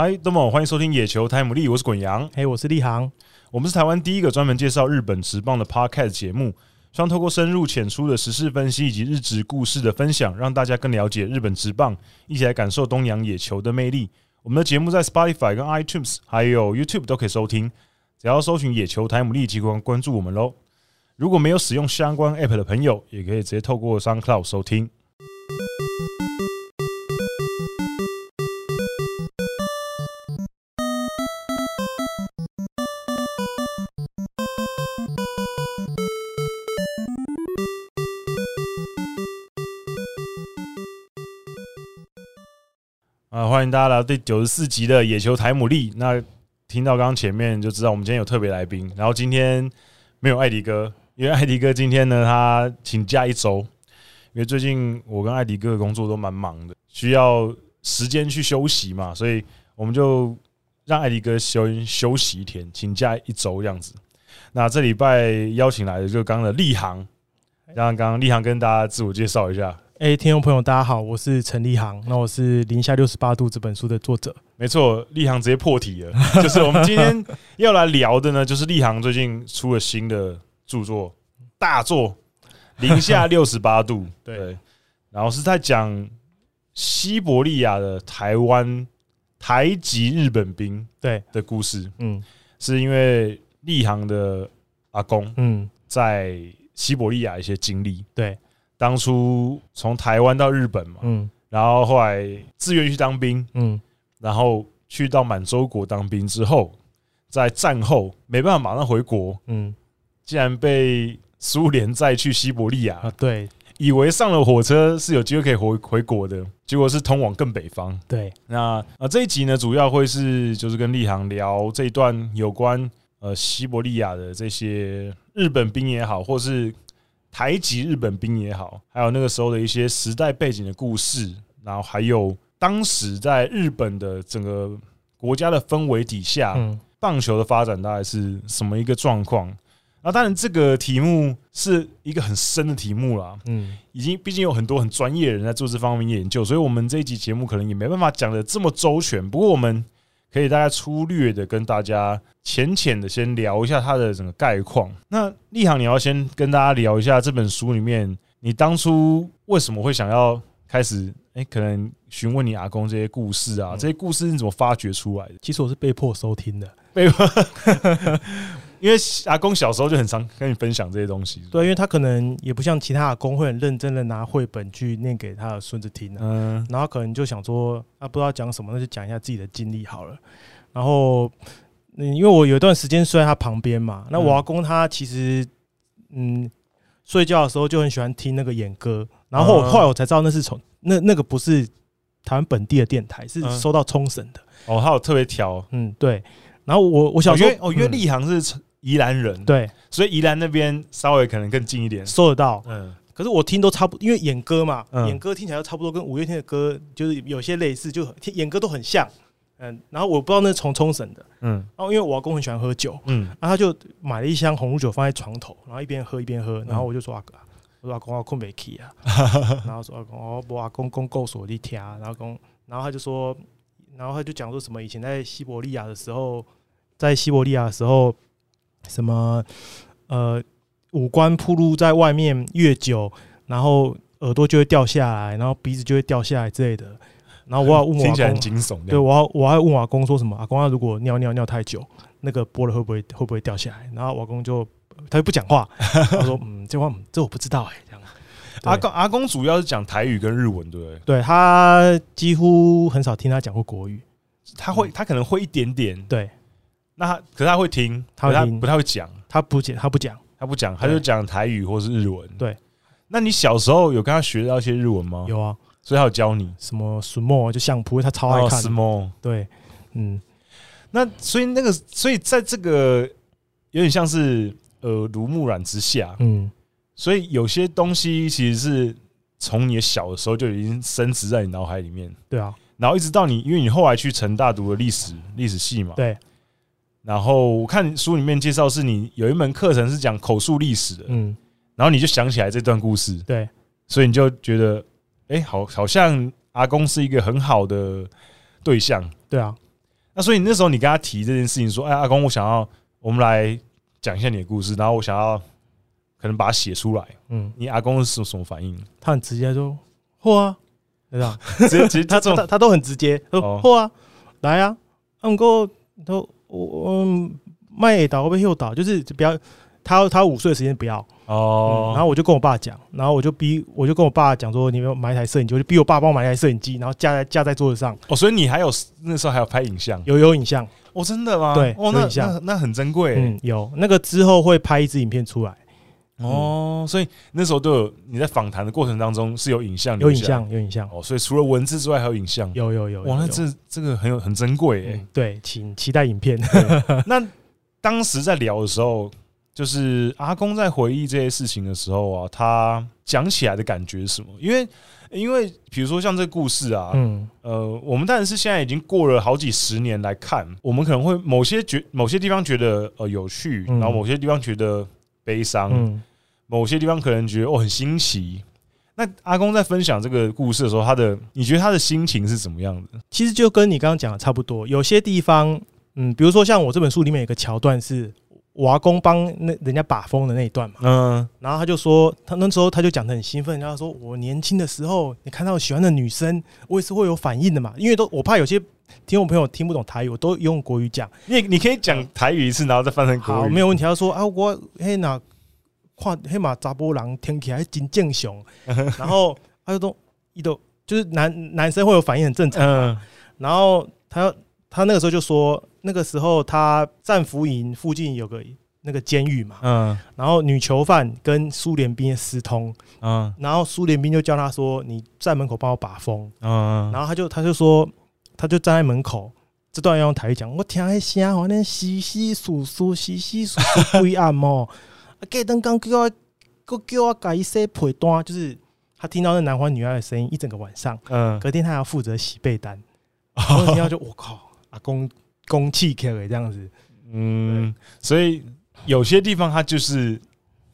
嗨，都们好，欢迎收听野球台姆利，我是滚羊，嘿，我是立航，我们是台湾第一个专门介绍日本职棒的 Podcast 节目，希望透过深入浅出的时事分析以及日职故事的分享，让大家更了解日本职棒，一起来感受东洋野球的魅力。我们的节目在 Spotify 跟 iTunes 还有 YouTube 都可以收听，只要搜寻野球台姆利即可关注我们喽。如果没有使用相关 App 的朋友，也可以直接透过 SoundCloud 收听。欢迎大家来到第九十四集的野球台姆利。那听到刚刚前面就知道，我们今天有特别来宾。然后今天没有艾迪哥，因为艾迪哥今天呢，他请假一周。因为最近我跟艾迪哥的工作都蛮忙的，需要时间去休息嘛，所以我们就让艾迪哥休休息一天，请假一周这样子。那这礼拜邀请来的就刚刚的立航，让刚刚立航跟大家自我介绍一下。哎，听众朋友，大家好，我是陈立航。那我是《零下六十八度》这本书的作者。没错，立航直接破题了，就是我们今天要来聊的呢，就是立航最近出了新的著作，大作《零下六十八度》对。对，然后是在讲西伯利亚的台湾台籍日本兵对的故事。嗯，是因为立航的阿公嗯在西伯利亚一些经历对。当初从台湾到日本嘛，嗯，然后后来自愿去当兵，嗯，然后去到满洲国当兵之后，在战后没办法马上回国，嗯，竟然被苏联载去西伯利亚啊，对，以为上了火车是有机会可以回回国的，结果是通往更北方，对，那啊这一集呢，主要会是就是跟立航聊这一段有关呃西伯利亚的这些日本兵也好，或是。台籍日本兵也好，还有那个时候的一些时代背景的故事，然后还有当时在日本的整个国家的氛围底下，棒球的发展大概是什么一个状况？那当然，这个题目是一个很深的题目啦。嗯，已经毕竟有很多很专业的人在做这方面研究，所以我们这一集节目可能也没办法讲的这么周全。不过我们。可以大概粗略的跟大家浅浅的先聊一下它的整个概况。那立航，你要先跟大家聊一下这本书里面，你当初为什么会想要开始？哎，可能询问你阿公这些故事啊，这些故事你怎么发掘出来的？其实我是被迫收听的，被迫。因为阿公小时候就很常跟你分享这些东西，对，因为他可能也不像其他阿公会很认真的拿绘本去念给他的孙子听，嗯，然后可能就想说啊，不知道讲什么，那就讲一下自己的经历好了。然后，嗯，因为我有一段时间睡在他旁边嘛，那我阿公他其实，嗯，睡觉的时候就很喜欢听那个演歌，然后后来我才知道那是从那那个不是台湾本地的电台，是收到冲绳的。哦，他有特别调，嗯，对。然后我我小时候哦，因为立航是。宜兰人。对，所以宜兰那边稍微可能更近一点，收得到。嗯，可是我听都差不多，因为演歌嘛，演歌听起来都差不多，跟五月天的歌就是有些类似，就演歌都很像。嗯，然后我不知道那是从冲绳的，嗯，然后因为我阿公很喜欢喝酒，嗯，然后他就买了一箱红酒放在床头，然后一边喝一边喝，然后我就说阿哥，我说阿公我困没起啊，然后说阿公哦，我阿公公告诉我的听，然后公，然后他就说，然后他就讲说什么以前在西伯利亚的时候，在西伯利亚的时候。什么呃，五官铺露在外面越久，然后耳朵就会掉下来，然后鼻子就会掉下来之类的。然后我要问我阿公，惊悚。对，我要我要问我阿公说什么？阿公他如果尿尿尿太久，那个玻璃会不会会不会掉下来？然后我阿公就他就不讲话，他说嗯，这话这我不知道哎、欸。这样，阿公阿公主要是讲台语跟日文，对不对？对，他几乎很少听他讲过国语，他会他可能会一点点，对。那他可是他会听，他会听，不太会讲。他不讲，他不讲，他不讲，他就讲台语或是日文。对，那你小时候有跟他学到一些日文吗？有啊，所以他有教你什么什么就相扑，他超爱看。什对，嗯，那所以那个，所以在这个有点像是耳濡目染之下，嗯，所以有些东西其实是从你的小的时候就已经深植在你脑海里面。对啊，然后一直到你，因为你后来去成大读了历史历史系嘛，对。然后我看书里面介绍，是你有一门课程是讲口述历史的，嗯，然后你就想起来这段故事，对，所以你就觉得，哎，好，好像阿公是一个很好的对象，对啊。那所以那时候你跟他提这件事情，说：“哎，阿公，我想要我们来讲一下你的故事，然后我想要可能把它写出来。”嗯，你阿公是什么反应？他很直接说：“嚯啊，对吧？”直接直接他他他都很直接，说：“嚯啊，来啊，阿公都我嗯卖倒被诱导，就是不要他他五岁的时间不要。”哦、嗯，然后我就跟我爸讲，然后我就逼，我就跟我爸讲说，你们买一台摄影机，我就逼我爸帮我买一台摄影机，然后架在架在桌子上。哦，所以你还有那时候还有拍影像？有有影像？哦，真的吗？对，哦，那那那很珍贵。嗯，有那个之后会拍一支影片出来。哦，所以那时候都有你在访谈的过程当中是有影像，有影像，有影像。哦，所以除了文字之外还有影像。有有有。哇，那这这个很有很珍贵诶。对，请期待影片。那当时在聊的时候。就是阿公在回忆这些事情的时候啊，他讲起来的感觉是什么？因为，因为比如说像这个故事啊，嗯，呃，我们当然是现在已经过了好几十年来看，我们可能会某些觉某些地方觉得呃有趣，然后某些地方觉得悲伤，某些地方可能觉得哦很新奇。那阿公在分享这个故事的时候，他的你觉得他的心情是怎么样的？其实就跟你刚刚讲的差不多，有些地方，嗯，比如说像我这本书里面有个桥段是。我阿公帮那人家把风的那一段嘛，嗯，然后他就说，他那时候他就讲的很兴奋，然后说我年轻的时候，你看到喜欢的女生，我也是会有反应的嘛，因为都我怕有些听众朋友听不懂台语，我都用国语讲，你你可以讲台语一次，然后再翻成国语，没有问题。他说啊，我嘿那看黑马查波郎听起来真正常，然后他就都一都就是男男生会有反应很正常，嗯，然后他他那个时候就说。那个时候，他战俘营附近有个那个监狱嘛，嗯，然后女囚犯跟苏联兵私通，嗯，然后苏联兵就叫他说：“你在门口帮我把风。”嗯，然后他就他就说，他就站在门口，这段要用台语讲，我听那声，好像稀稀疏疏、稀稀疏疏 灰暗哦。啊，隔灯刚叫我，哥叫我改一些被单，就是他听到那男欢女爱的声音一整个晚上。嗯，隔天他要负责洗被单，然后听到就我靠，啊公。公气可以这样子，嗯，所以有些地方他就是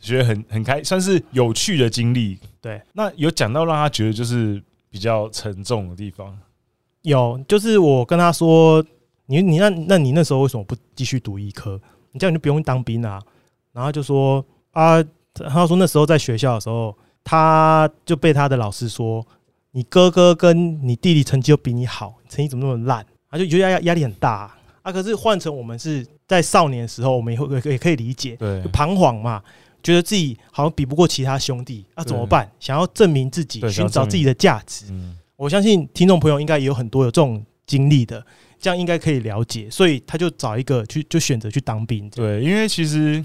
觉得很很开，算是有趣的经历。对，那有讲到让他觉得就是比较沉重的地方，有，就是我跟他说，你你那那你那时候为什么不继续读医科？你这样你就不用当兵啊。然后就说啊，他说那时候在学校的时候，他就被他的老师说，你哥哥跟你弟弟成绩又比你好，成绩怎么那么烂？他就觉得压压力很大啊。啊！可是换成我们是在少年的时候，我们也会也可以理解，对，彷徨嘛，觉得自己好像比不过其他兄弟，那怎么办？想要证明自己，寻找自己的价值。我相信听众朋友应该也有很多有这种经历的，这样应该可以了解。所以他就找一个去，就选择去当兵。对，因为其实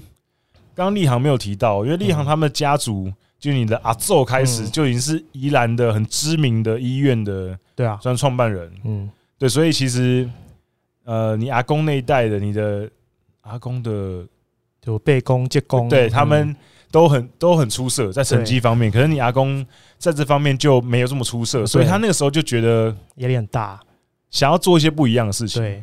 刚刚立航没有提到，因为立航他们的家族，就你的阿祖开始就已经是宜兰的很知名的医院的，对啊，算创办人。嗯，对，所以其实。呃，你阿公那一代的，你的阿公的就背公、接公，对他们都很都很出色，在成绩方面。可是你阿公在这方面就没有这么出色，所以他那个时候就觉得压力很大，想要做一些不一样的事情。对，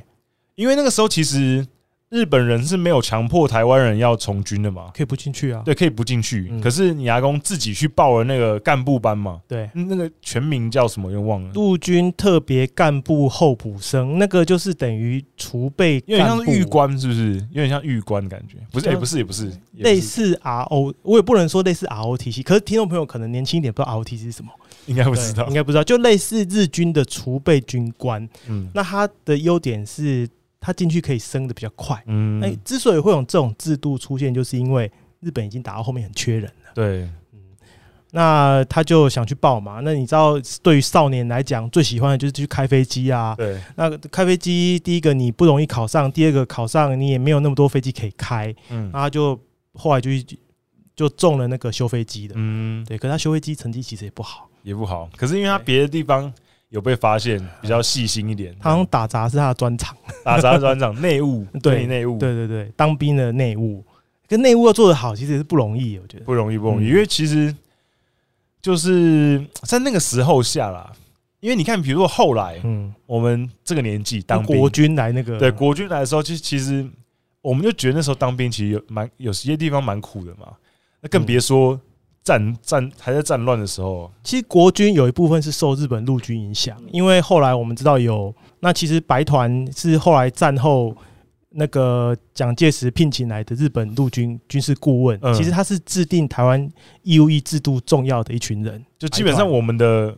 因为那个时候其实。日本人是没有强迫台湾人要从军的嘛？可以不进去啊？对，可以不进去。可是你阿公自己去报了那个干部班嘛？对，那个全名叫什么？又忘了。陆军特别干部候补生，那个就是等于储备，有点像是预官，是不是？有点像预官的感觉？不是，也不是，也不是，类似 RO，我也不能说类似 ROTC。可是听众朋友可能年轻一点，不知道 ROTC 是什么，应该不知道，应该不知道。就类似日军的储备军官。嗯，那他的优点是。他进去可以升的比较快，嗯，哎，之所以会有这种制度出现，就是因为日本已经打到后面很缺人了，对，嗯，那他就想去报嘛。那你知道，对于少年来讲，最喜欢的就是去开飞机啊，对。那开飞机，第一个你不容易考上，第二个考上你也没有那么多飞机可以开，嗯，然后他就后来就就中了那个修飞机的，嗯，对。可是他修飞机成绩其实也不好，也不好。可是因为他别的地方。有被发现，比较细心一点。他好像打杂是他的专长，打杂专长，内务对内务，对对对，当兵的内务，跟内务要做得好，其实也是不容易。我觉得不容易，不容易，因为其实就是在那个时候下啦。因为你看，比如说后来，嗯，我们这个年纪当国军来那个，对国军来的时候，其实其实我们就觉得那时候当兵其实有蛮有些地方蛮苦的嘛。那更别说战战还在战乱的时候，其实国军有一部分是受日本陆军影响，因为后来我们知道有那其实白团是后来战后那个蒋介石聘请来的日本陆军军事顾问，其实他是制定台湾义务役制度重要的一群人，就基本上我们的。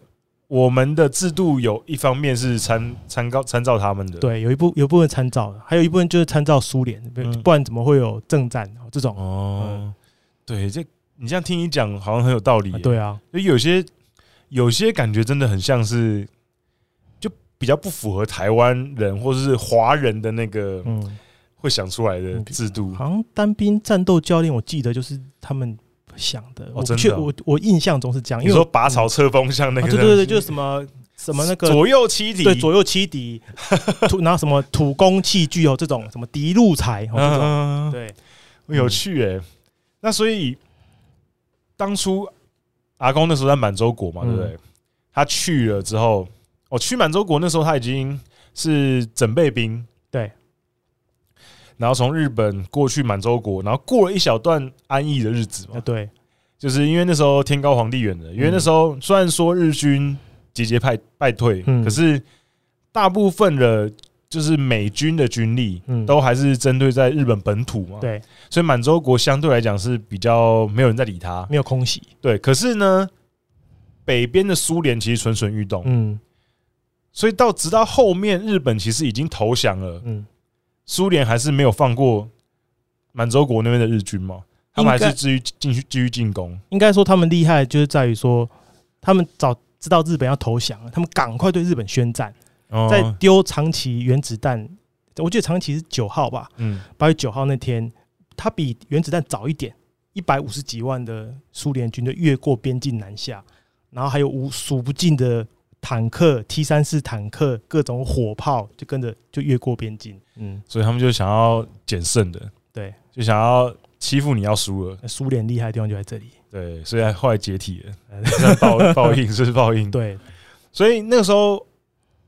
我们的制度有一方面是参参照参照他们的，对，有一部有一部分参照，还有一部分就是参照苏联，不然怎么会有政战这种？哦，对，这你这样听你讲，好像很有道理。对啊，就有些有些感觉真的很像是，就比较不符合台湾人或者是华人的那个，嗯，会想出来的制度。好像单兵战斗教练，我记得就是他们。想的，我确我我印象中是这样。你说拔草车风向那个，对对对，就是什么什么那个左右七敌，对左右七敌，土然后什么土工器具哦，这种什么敌路财哦，这种对，有趣哎。那所以当初阿公那时候在满洲国嘛，对不对？他去了之后，我去满洲国那时候他已经是整备兵，对。然后从日本过去满洲国，然后过了一小段安逸的日子嘛。对，就是因为那时候天高皇帝远的，因为那时候虽然说日军节节败败退，可是大部分的，就是美军的军力嗯都还是针对在日本本土嘛。对，所以满洲国相对来讲是比较没有人在理他，没有空袭。对，可是呢，北边的苏联其实蠢蠢欲动。嗯，所以到直到后面日本其实已经投降了。嗯。苏联还是没有放过满洲国那边的日军嘛？他们还是继续继续继续进攻。应该说他们厉害，就是在于说，他们早知道日本要投降了，他们赶快对日本宣战，在丢长崎原子弹。我记得长崎是九号吧？嗯，八月九号那天，它比原子弹早一点，一百五十几万的苏联军队越过边境南下，然后还有无数不尽的。坦克 T 三四坦克，各种火炮就跟着就越过边境，嗯，所以他们就想要捡胜的，对，就想要欺负你要输了。苏联厉害的地方就在这里，对，所以后来解体了，报 报应是报应，对。所以那个时候，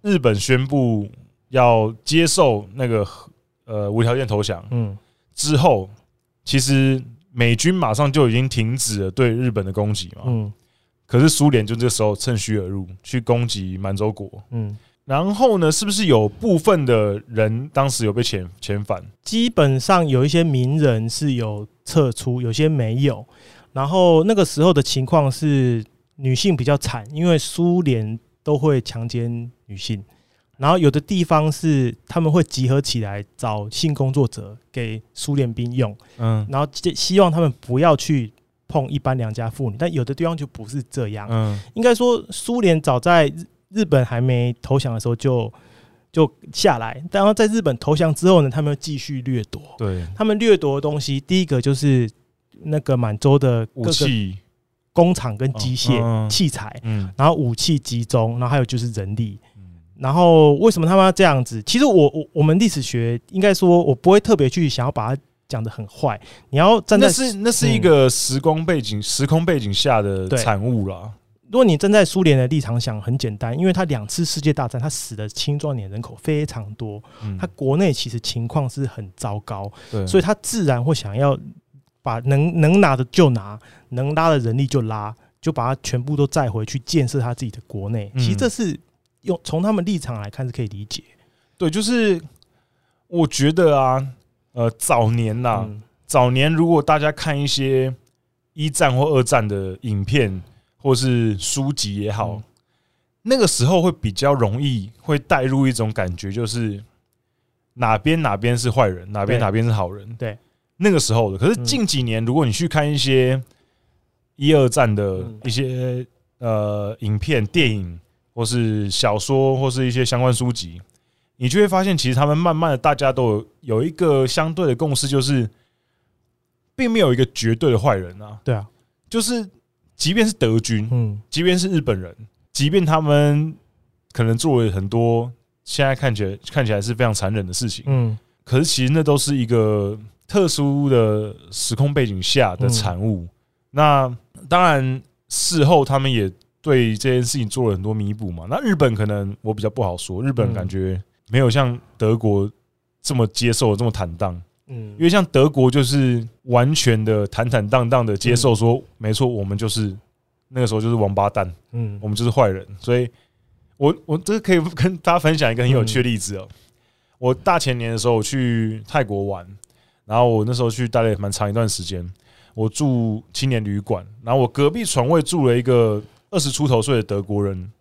日本宣布要接受那个呃无条件投降，嗯，之后其实美军马上就已经停止了对日本的攻击嘛，嗯。可是苏联就这时候趁虚而入，去攻击满洲国。嗯，然后呢，是不是有部分的人当时有被遣遣返？基本上有一些名人是有撤出，有些没有。然后那个时候的情况是女性比较惨，因为苏联都会强奸女性。然后有的地方是他们会集合起来找性工作者给苏联兵用。嗯，然后希望他们不要去。碰一般良家妇女，但有的地方就不是这样。嗯，应该说苏联早在日日本还没投降的时候就就下来，然后在日本投降之后呢，他们又继续掠夺。对，他们掠夺的东西，第一个就是那个满洲的各个工厂跟机械器材，嗯，然后武器集中，然后还有就是人力。然后为什么他们要这样子？其实我我我们历史学应该说，我不会特别去想要把它。讲的很坏，你要站在那是那是一个时光背景、嗯、时空背景下的产物啦。如果你站在苏联的立场想，很简单，因为他两次世界大战，他死的青壮年人口非常多，他国内其实情况是很糟糕，所以他自然会想要把能能拿的就拿，能拉的人力就拉，就把它全部都载回去建设他自己的国内。其实这是用从他们立场来看是可以理解。对，就是我觉得啊。呃，早年呐、啊，嗯、早年如果大家看一些一战或二战的影片或是书籍也好，嗯、那个时候会比较容易会带入一种感觉，就是哪边哪边是坏人，哪边哪边是好人。对，那个时候的。可是近几年，如果你去看一些一二战的一些呃影片、电影，或是小说，或是一些相关书籍。你就会发现，其实他们慢慢的，大家都有有一个相对的共识，就是并没有一个绝对的坏人啊。对啊，就是即便是德军，嗯，即便是日本人，即便他们可能做了很多现在看起来看起来是非常残忍的事情，嗯，可是其实那都是一个特殊的时空背景下的产物。那当然，事后他们也对这件事情做了很多弥补嘛。那日本可能我比较不好说，日本感觉。没有像德国这么接受这么坦荡，嗯，因为像德国就是完全的坦坦荡荡的接受说，没错，我们就是那个时候就是王八蛋，嗯，我们就是坏人。所以，我我这个可以跟大家分享一个很有趣的例子哦。我大前年的时候我去泰国玩，然后我那时候去待了蛮长一段时间，我住青年旅馆，然后我隔壁床位住了一个二十出头岁的德国人，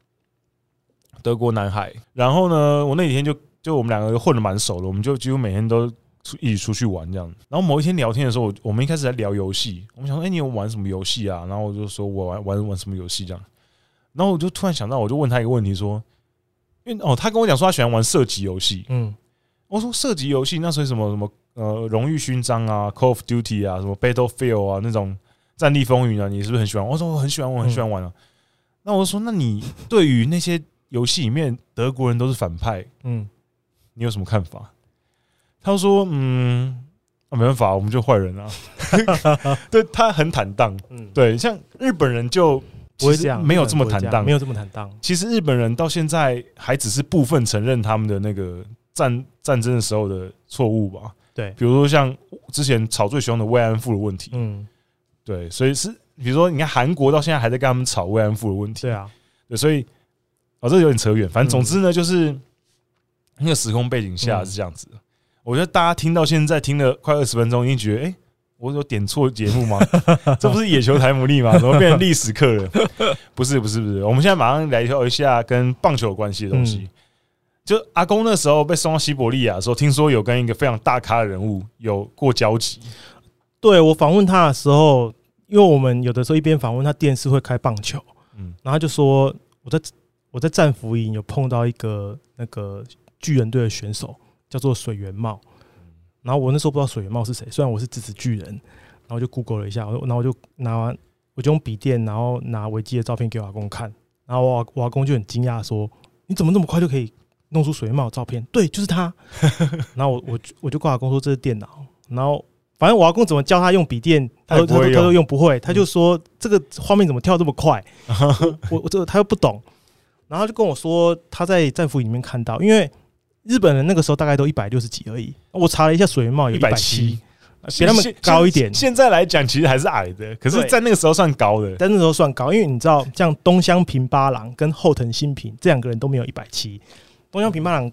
德国男孩。然后呢，我那几天就就我们两个混的蛮熟的，我们就几乎每天都。出一起出去玩这样，然后某一天聊天的时候，我我们一开始在聊游戏，我们想说，哎，你有玩什么游戏啊？然后我就说我玩玩玩什么游戏这样，然后我就突然想到，我就问他一个问题，说，因为哦，他跟我讲说他喜欢玩射击游戏，嗯，我说射击游戏那是什么什么呃荣誉勋章啊，Call of Duty 啊，什么 Battlefield 啊那种战地风云啊，你是不是很喜欢？我说我很喜欢，我很喜欢玩啊。那我说，那你对于那些游戏里面德国人都是反派，嗯，你有什么看法？他说：“嗯，啊，没办法，我们就坏人啊。对”对他很坦荡，嗯，对，像日本人就不会这样，没有这么坦荡，没有这么坦荡。其实日本人到现在还只是部分承认他们的那个战战争的时候的错误吧。对，比如说像之前吵最凶的慰安妇的问题，嗯，对，所以是比如说你看韩国到现在还在跟他们吵慰安妇的问题，对啊，对，所以哦，这有点扯远。反正总之呢，就是那个时空背景下是这样子。我觉得大家听到现在听了快二十分钟，已经觉得，哎，我有点错节目吗？这不是野球台姆利吗？怎么变成历史课了？不是，不是，不是。我们现在马上来聊一下跟棒球有关系的东西。就阿公那时候被送到西伯利亚的时候，听说有跟一个非常大咖的人物有过交集。对，我访问他的时候，因为我们有的时候一边访问他，电视会开棒球，嗯，然后他就说我在我在战俘营有碰到一个那个巨人队的选手。叫做水原茂，然后我那时候不知道水原茂是谁，虽然我是支持巨人，然后就 Google 了一下，然后我就拿完，我就用笔电，然后拿维基的照片给我阿公看，然后我我阿公就很惊讶说：“你怎么那么快就可以弄出水原茂照片？”对，就是他。然后我我我就跟阿公说这是电脑，然后反正我阿公怎么教他用笔电，他都他都他都用不会，他就说这个画面怎么跳这么快？我我这个他又不懂，然后就跟我说他在战俘营里面看到，因为。日本人那个时候大概都一百六十几而已，我查了一下，水原茂有一百七，比他们高一点。现在来讲，其实还是矮的，可是，在那个时候算高的。但那时候算高，因为你知道，像东乡平八郎跟后藤新平这两个人都没有一百七。东乡平八郎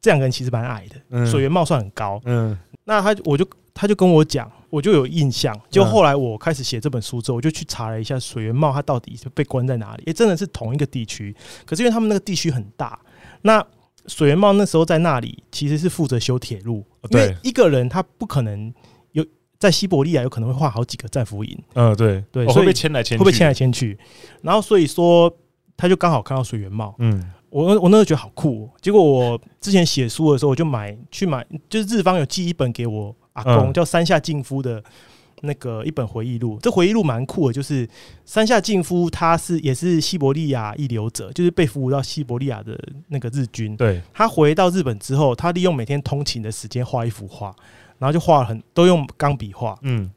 这两个人其实蛮矮的，水原茂算很高。嗯，那他我就他就跟我讲，我就有印象。就后来我开始写这本书之后，我就去查了一下水原茂他到底是被关在哪里。也真的是同一个地区，可是因为他们那个地区很大，那。水原茂那时候在那里，其实是负责修铁路。因为一个人他不可能有在西伯利亚有可能会画好几个战俘营。嗯，对对，会被迁来迁去，会被迁来迁去。然后所以说，他就刚好看到水原茂。嗯，我我那时候觉得好酷。结果我之前写书的时候，我就买去买，就是日方有寄一本给我阿公，叫山下敬夫的。那个一本回忆录，这回忆录蛮酷的，就是山下敬夫他是也是西伯利亚一流者，就是被俘虏到西伯利亚的那个日军。对，他回到日本之后，他利用每天通勤的时间画一幅画，然后就画了很都用钢笔画。嗯，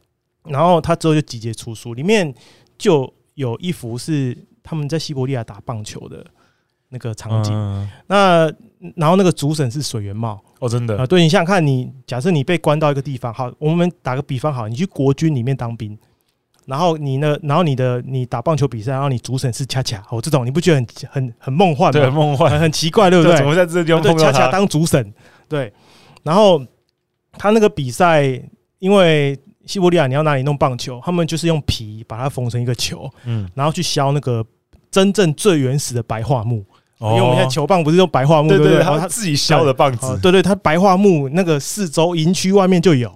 然后他之后就集结出书，里面就有一幅是他们在西伯利亚打棒球的那个场景。那然后那个主审是水源茂。哦，真的啊，对，你想想看，你假设你被关到一个地方，好，我们打个比方，好，你去国军里面当兵，然后你呢，然后你的你打棒球比赛，然后你主审是恰恰，哦，这种你不觉得很很很梦幻吗？对，梦幻，很，很奇怪，对不对？怎么在这个地方碰到他？恰恰当主审，对，然后他那个比赛，因为西伯利亚你要哪里弄棒球，他们就是用皮把它缝成一个球，嗯，然后去削那个真正最原始的白桦木。因为我们现在球棒不是用白桦木，对不对？他自己削的棒子，对对，他白桦木那个四周营区外面就有，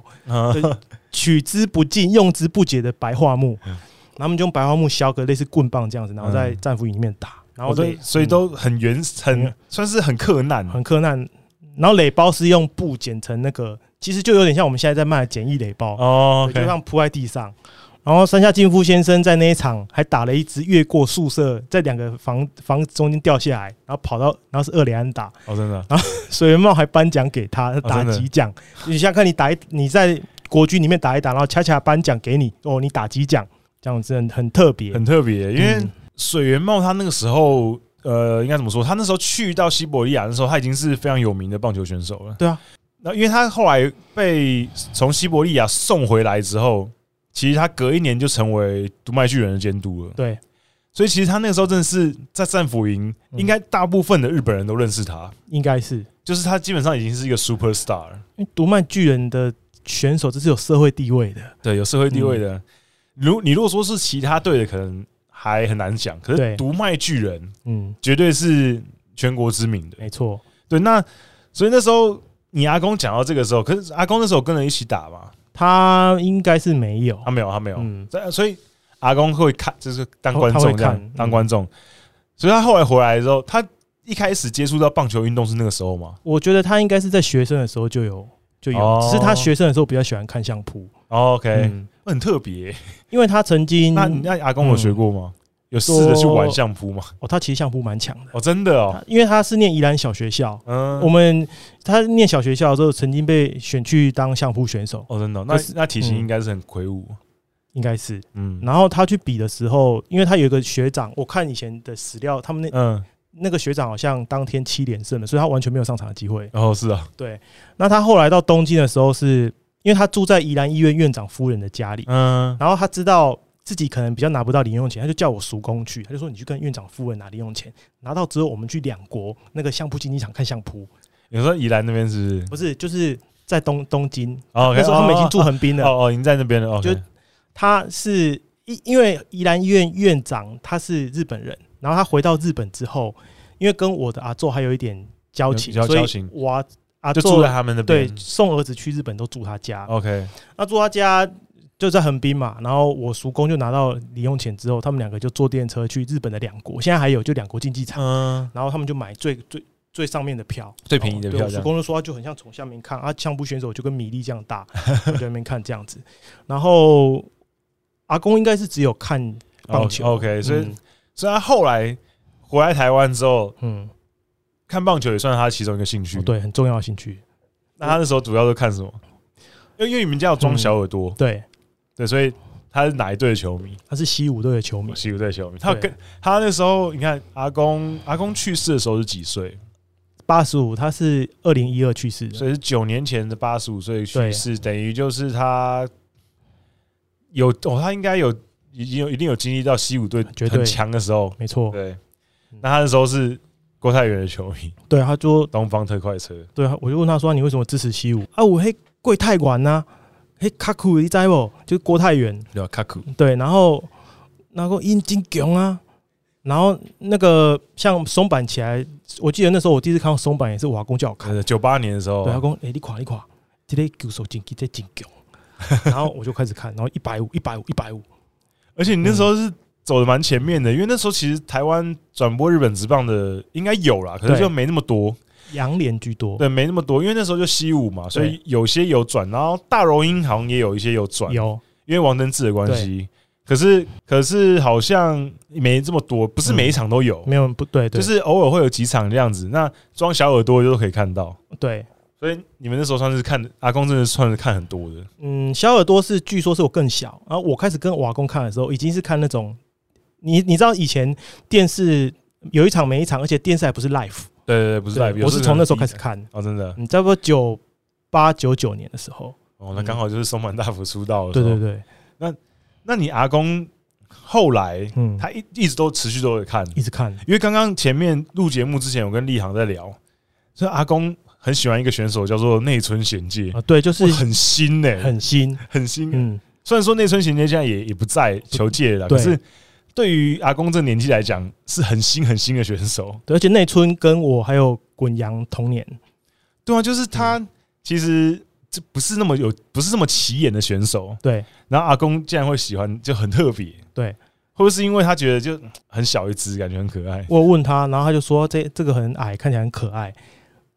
取之不尽、用之不竭的白桦木，然后我们就用白桦木削个类似棍棒这样子，然后在战俘营里面打，然后所以，所以都很原始，很算是很克难，很克难。然后垒包是用布剪成那个，其实就有点像我们现在在卖的简易垒包哦，就这样铺在地上。然后山下敬夫先生在那一场还打了一支越过宿舍，在两个房房中间掉下来，然后跑到，然后是二连安打哦，真的。然后水原茂还颁奖给他打几奖，你想看你打一你在国军里面打一打，然后恰恰颁奖给你哦，你打几奖这样子很很特别，很特别。因为水原茂他那个时候呃，应该怎么说？他那时候去到西伯利亚的时候，他已经是非常有名的棒球选手了。对啊。那因为他后来被从西伯利亚送回来之后，其实他隔一年就成为独卖巨人的监督了。对，所以其实他那个时候真的是在战俘营，应该大部分的日本人都认识他，应该是，就是他基本上已经是一个 super star。因为读卖巨人的选手这是有社会地位的，对，有社会地位的。如你如果说是其他队的，可能还很难讲。可是独卖巨人，嗯，绝对是全国知名的，没错。对，那所以那时候你阿公讲到这个时候，可是阿公那时候跟人一起打嘛？他应该是没有，他没有，他没有。嗯，所以阿公会看，就是当观众这样，当观众。所以他后来回来的时候，他一开始接触到棒球运动是那个时候吗？我觉得他应该是在学生的时候就有，就有。只是他学生的时候比较喜欢看相扑。OK，很特别，因为他曾经，那那阿公有学过吗？有试着去玩相扑吗？哦，他其实相扑蛮强的。哦，真的哦，因为他是念宜兰小学校，嗯，我们他念小学校的时候曾经被选去当相扑选手。哦，真的，那那体型应该是很魁梧，应该是，嗯，然后他去比的时候，因为他有一个学长，我看以前的史料，他们那嗯。那个学长好像当天七连胜了，所以他完全没有上场的机会。哦，是啊，对，那他后来到东京的时候，是因为他住在宜兰医院院长夫人的家里，嗯，然后他知道。自己可能比较拿不到零用钱，他就叫我叔公去，他就说，你去跟院长夫人拿零用钱，拿到之后我们去两国那个相扑竞技场看相扑。你说宜兰那边是不是？不是，就是在东东京。哦，那时候他们已经住横滨了。哦哦，已经在那边了。哦，就他是因因为宜兰医院院长他是日本人，然后他回到日本之后，因为跟我的阿祖还有一点交情，所以我阿就住在他们那边。对，送儿子去日本都住他家。OK，那住他家。就在横滨嘛，然后我叔公就拿到零用钱之后，他们两个就坐电车去日本的两国，现在还有就两国竞技场，嗯，然后他们就买最最最上面的票，最便宜的票。叔公就说就很像从下面看啊，相扑选手就跟米粒这样大，就在那边看这样子。然后阿公应该是只有看棒球，OK，所以所以他后来回来台湾之后，嗯，看棒球也算是他其中一个兴趣，对，很重要的兴趣。那他那时候主要都看什么？因为因为你们家有装小耳朵，对。对，所以他是哪一队的球迷？他是西武队的球迷。西武队的球迷，他跟他那时候，你看阿公，阿公去世的时候是几岁？八十五，他是二零一二去世的，所以是九年前的八十五岁去世，等于就是他有哦，他应该有已经有一定有经历到西武队很强的时候，没错。对，那他那时候是郭泰源的球迷，对，他说东方特快车，对啊，我就问他说：“你为什么支持西武？”啊，我嘿贵泰管呢？嘿，卡库你知不？就是郭泰源，对卡库对，然后然后英金强啊，然后那个像松坂起来，我记得那时候我第一次看到松坂也是我阿公叫我看，九八年的时候，对阿公，哎，你垮你垮，这个球手真真真强，然后我就开始看，然后一百五一百五一百五，而且你那时候是走的蛮前面的，因为那时候其实台湾转播日本职棒的应该有啦，可是就没那么多。洋联居多，对，没那么多，因为那时候就西武嘛，所以有些有转，然后大荣鹰好像也有一些有转，有，因为王登志的关系。可是，可是好像没这么多，不是每一场都有，没有不对，就是偶尔会有几场这样子。那装小耳朵就都可以看到，对。所以你们那时候算是看阿公，真的算是看很多的。嗯，小耳朵是据说是我更小，然后我开始跟我阿公看的时候，已经是看那种，你你知道以前电视有一场没一场，而且电视还不是 live。对对对，不是代表，我是从那时候开始看哦，真的。你差不多九八九九年的时候，哦，那刚好就是松坂大辅出道了。对对对，那那你阿公后来，嗯，他一一直都持续都会看，一直看。因为刚刚前面录节目之前，我跟立航在聊，所以阿公很喜欢一个选手叫做内村贤介啊，对，就是很新诶，很新很新。嗯，虽然说内村贤介现在也也不在球界了，可是。对于阿公这年纪来讲，是很新很新的选手。对，而且内村跟我还有滚阳同年。对啊，就是他其实这不是那么有，不是那么起眼的选手。对，然后阿公竟然会喜欢，就很特别。对，或者是因为他觉得就很小一只，感觉很可爱。我问他，然后他就说这这个很矮，看起来很可爱。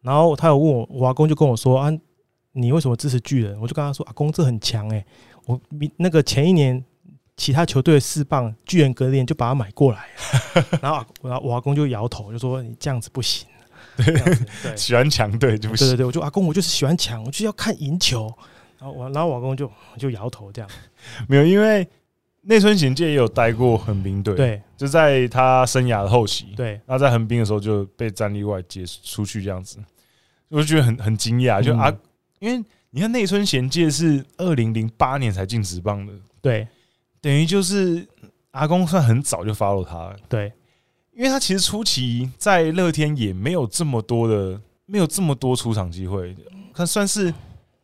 然后他有问我，我阿公就跟我说啊，你为什么支持巨人？我就跟他说，阿公这很强哎，我那个前一年。其他球队的四棒巨人隔年就把他买过来，然后我我阿公就摇头，就说你这样子不行。对，喜欢强队就不行。对对对，我就阿公，我就是喜欢强，我就是要看赢球。然后我然后我阿公就就摇头这样。没有，因为内村贤介也有待过横滨队，对，就在他生涯的后期，对，那在横滨的时候就被战力外接出去这样子，我就觉得很很惊讶，就阿因为你看内村贤介是二零零八年才进职棒的，对，等于就是阿公算很早就 follow 他了，对，因为他其实初期在乐天也没有这么多的，没有这么多出场机会，他算是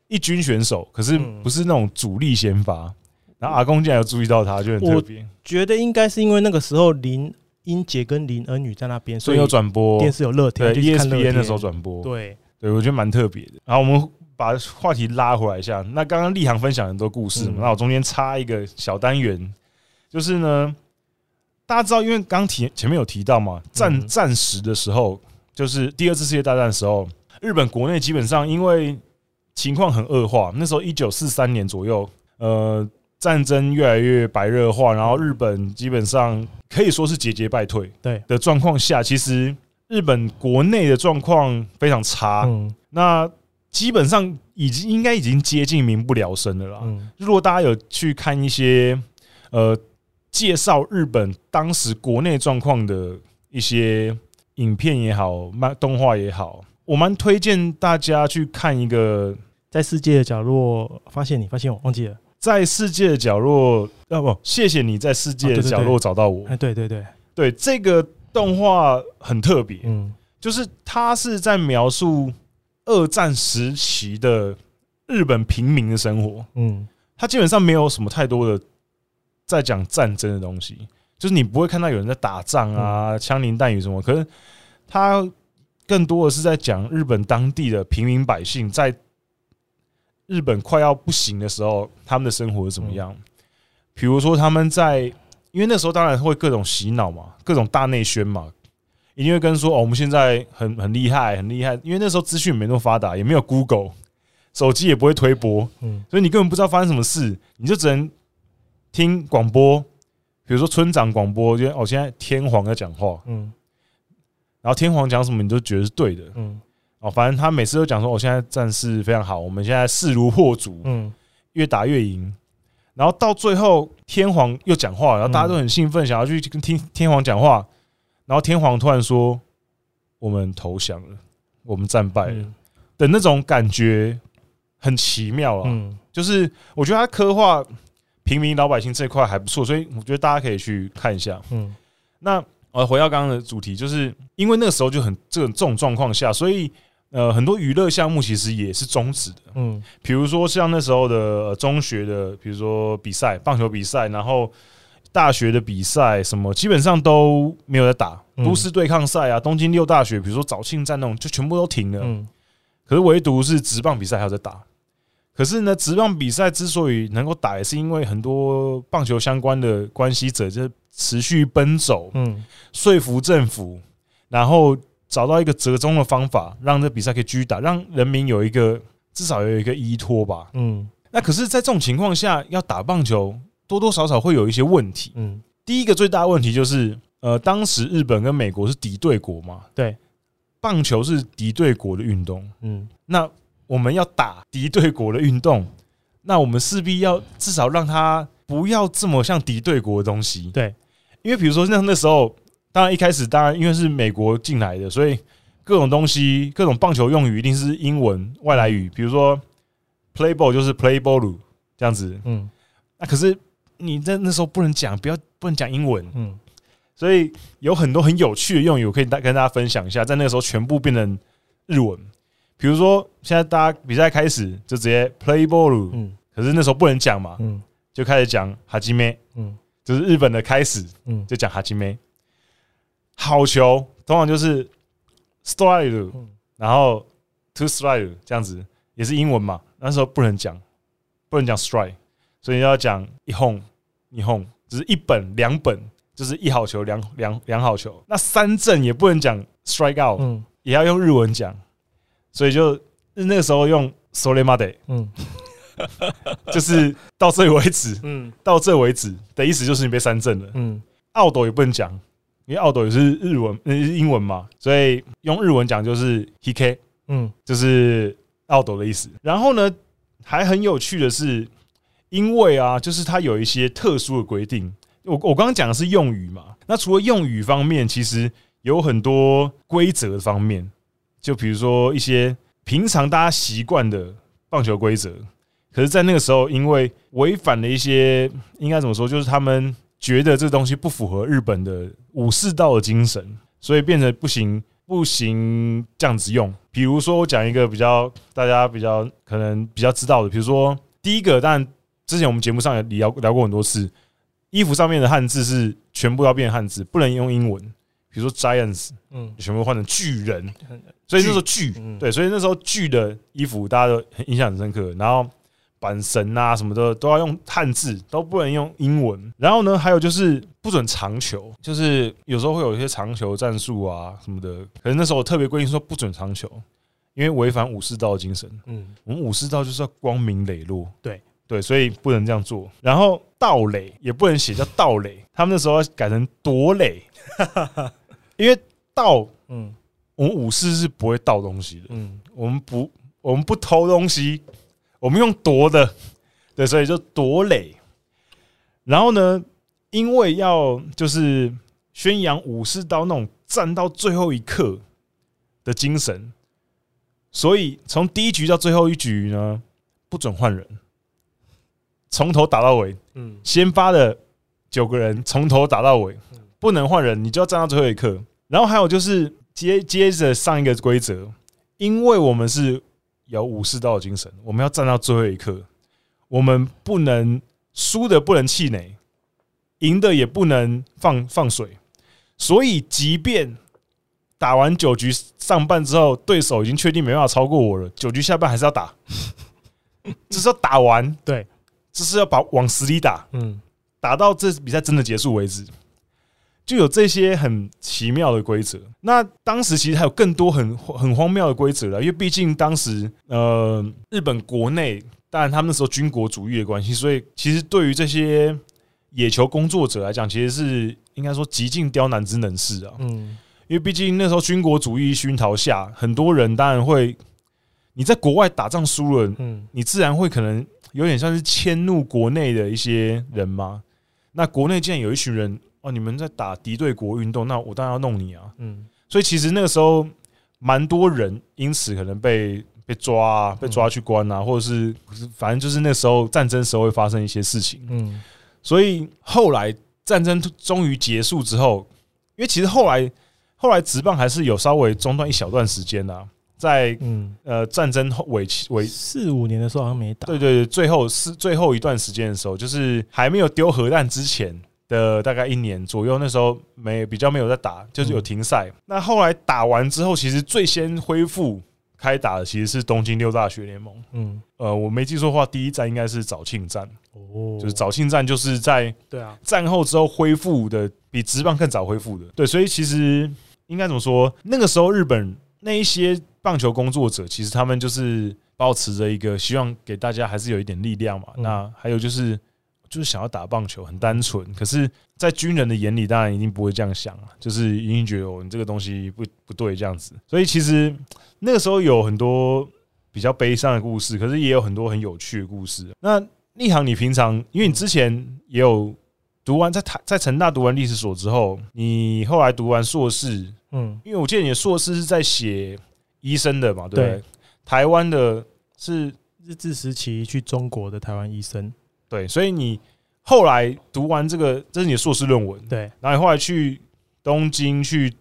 一军选手，可是不是那种主力先发。然后阿公竟然有注意到他，就很特别。觉得应该是因为那个时候林英杰跟林恩宇在那边，所以有转播电视有乐天，对 ESPN 的时候转播。对，对我觉得蛮特别的。然后我们把话题拉回来一下，那刚刚立航分享很多故事嘛，那我中间插一个小单元，就是呢，大家知道，因为刚提前面有提到嘛，战战时的时候，就是第二次世界大战的时候，日本国内基本上因为情况很恶化，那时候一九四三年左右，呃。战争越来越白热化，然后日本基本上可以说是节节败退。对的状况下，其实日本国内的状况非常差。嗯，那基本上已经应该已经接近民不聊生了啦。嗯，如果大家有去看一些呃介绍日本当时国内状况的一些影片也好，漫动画也好，我蛮推荐大家去看一个在世界的角落发现你，发现我忘记了。在世界的角落，啊不，谢谢你在世界的角落找到我。哎，对对对对，这个动画很特别，嗯，就是它是在描述二战时期的日本平民的生活，嗯，他基本上没有什么太多的在讲战争的东西，就是你不会看到有人在打仗啊，枪林弹雨什么，可是他更多的是在讲日本当地的平民百姓在。日本快要不行的时候，他们的生活是怎么样？比如说他们在，因为那时候当然会各种洗脑嘛，各种大内宣嘛，一定会跟说哦，我们现在很很厉害，很厉害。因为那时候资讯没那么发达，也没有 Google，手机也不会推播，嗯，所以你根本不知道发生什么事，你就只能听广播，比如说村长广播，就哦，现在天皇在讲话，嗯，然后天皇讲什么，你都觉得是对的，嗯。哦，反正他每次都讲说，我现在战事非常好，我们现在势如破竹，嗯，越打越赢。然后到最后，天皇又讲话，然后大家都很兴奋，想要去跟听天皇讲话。然后天皇突然说：“我们投降了，我们战败了。”的那种感觉很奇妙啊。嗯，就是我觉得他刻画平民老百姓这块还不错，所以我觉得大家可以去看一下。嗯，那呃，回到刚刚的主题，就是因为那个时候就很这种这种状况下，所以。呃，很多娱乐项目其实也是终止的，嗯，比如说像那时候的中学的，比如说比赛，棒球比赛，然后大学的比赛，什么基本上都没有在打，都市对抗赛啊，东京六大学，比如说早庆战那种，就全部都停了，嗯，可是唯独是职棒比赛还有在打，可是呢，职棒比赛之所以能够打，也是因为很多棒球相关的关系者就持续奔走，嗯，说服政府，然后。找到一个折中的方法，让这比赛可以继续打，让人民有一个至少有一个依托吧。嗯，那可是，在这种情况下，要打棒球，多多少少会有一些问题。嗯，第一个最大的问题就是，呃，当时日本跟美国是敌对国嘛？对，棒球是敌对国的运动。嗯，那我们要打敌对国的运动，那我们势必要至少让它不要这么像敌对国的东西。对，因为比如说像那时候。当然，一开始当然因为是美国进来的，所以各种东西、各种棒球用语一定是英文外来语。比如说，play ball 就是 play ball 这样子。嗯，那可是你在那时候不能讲，不要不能讲英文。嗯，所以有很多很有趣的用语，我可以大跟大家分享一下。在那个时候，全部变成日文。比如说，现在大家比赛开始就直接 play ball。嗯，可是那时候不能讲嘛。嗯，就开始讲哈基梅。嗯，就是日本的开始。嗯，就讲哈基梅。好球，通常就是 strike，然后 two strike 这样子，也是英文嘛。那时候不能讲，不能讲 strike，所以要讲一轰一轰，只是一本两本，就是一好球两两两好球。那三振也不能讲 strike out，嗯，也要用日文讲，所以就那个时候用 sole m a d e 嗯，就是到这里为止，嗯，到这为止的意思就是你被三振了，嗯，奥斗也不能讲。因为奥斗也是日文，那是英文嘛，所以用日文讲就是 “hike”，嗯，就是奥斗的意思。然后呢，还很有趣的是，因为啊，就是它有一些特殊的规定。我我刚刚讲的是用语嘛，那除了用语方面，其实有很多规则方面，就比如说一些平常大家习惯的棒球规则。可是，在那个时候，因为违反了一些，应该怎么说，就是他们觉得这东西不符合日本的武士道的精神，所以变成不行，不行这样子用。比如说，我讲一个比较大家比较可能比较知道的，比如说第一个，但之前我们节目上也聊聊过很多次，衣服上面的汉字是全部要变汉字，不能用英文。比如说 Giants，嗯，全部换成巨人，所以那时候巨，对，所以那时候巨的衣服大家都很印象很深刻，然后。板神啊，什么的都要用汉字，都不能用英文。然后呢，还有就是不准长球，就是有时候会有一些长球战术啊什么的。可是那时候我特别规定说不准长球，因为违反武士道精神。嗯，我们武士道就是要光明磊落。对对，所以不能这样做。然后盗垒也不能写叫盗垒，他们那时候要改成夺垒，因为盗，嗯，我们武士是不会盗东西的。嗯，我们不，我们不偷东西。我们用夺的，对，所以就夺垒。然后呢，因为要就是宣扬武士刀那种战到最后一刻的精神，所以从第一局到最后一局呢，不准换人，从头打到尾。嗯，先发的九个人从头打到尾，不能换人，你就要站到最后一刻。然后还有就是接接着上一个规则，因为我们是。有武士道的精神，我们要站到最后一刻。我们不能输的不能气馁，赢的也不能放放水。所以，即便打完九局上半之后，对手已经确定没办法超过我了，九局下半还是要打，只是要打完。对，这是要把往死里打，嗯，打到这比赛真的结束为止。就有这些很奇妙的规则。那当时其实还有更多很很荒谬的规则了，因为毕竟当时呃日本国内，当然他们那时候军国主义的关系，所以其实对于这些野球工作者来讲，其实是应该说极尽刁难之能事啊。嗯，因为毕竟那时候军国主义熏陶下，很多人当然会你在国外打仗输了，嗯，你自然会可能有点像是迁怒国内的一些人嘛。那国内竟然有一群人。哦，你们在打敌对国运动，那我当然要弄你啊！嗯，所以其实那个时候蛮多人因此可能被被抓啊，被抓去关啊，或者是反正就是那时候战争时候会发生一些事情。嗯，所以后来战争终于结束之后，因为其实后来后来职棒还是有稍微中断一小段时间的，在嗯呃战争后尾期尾四五年的时候好像没打。对对对，最后是最后一段时间的时候，就是还没有丢核弹之前。的大概一年左右，那时候没比较没有在打，就是有停赛。嗯、那后来打完之后，其实最先恢复开打的其实是东京六大学联盟。嗯，呃，我没记错的话，第一站应该是早庆战。哦，就是早庆战就是在对啊战后之后恢复的，比职棒更早恢复的。对，所以其实应该怎么说？那个时候日本那一些棒球工作者，其实他们就是保持着一个希望给大家还是有一点力量嘛。嗯、那还有就是。就是想要打棒球，很单纯。可是，在军人的眼里，当然一定不会这样想啊，就是一定觉得哦，你这个东西不不对这样子。所以，其实那个时候有很多比较悲伤的故事，可是也有很多很有趣的故事。那立航，你平常因为你之前也有读完在台在成大读完历史所之后，你后来读完硕士，嗯，因为我记得你的硕士是在写医生的嘛，对不对？对，台湾的是日治时期去中国的台湾医生。对，所以你后来读完这个，这是你的硕士论文。对，然后你后来去东京去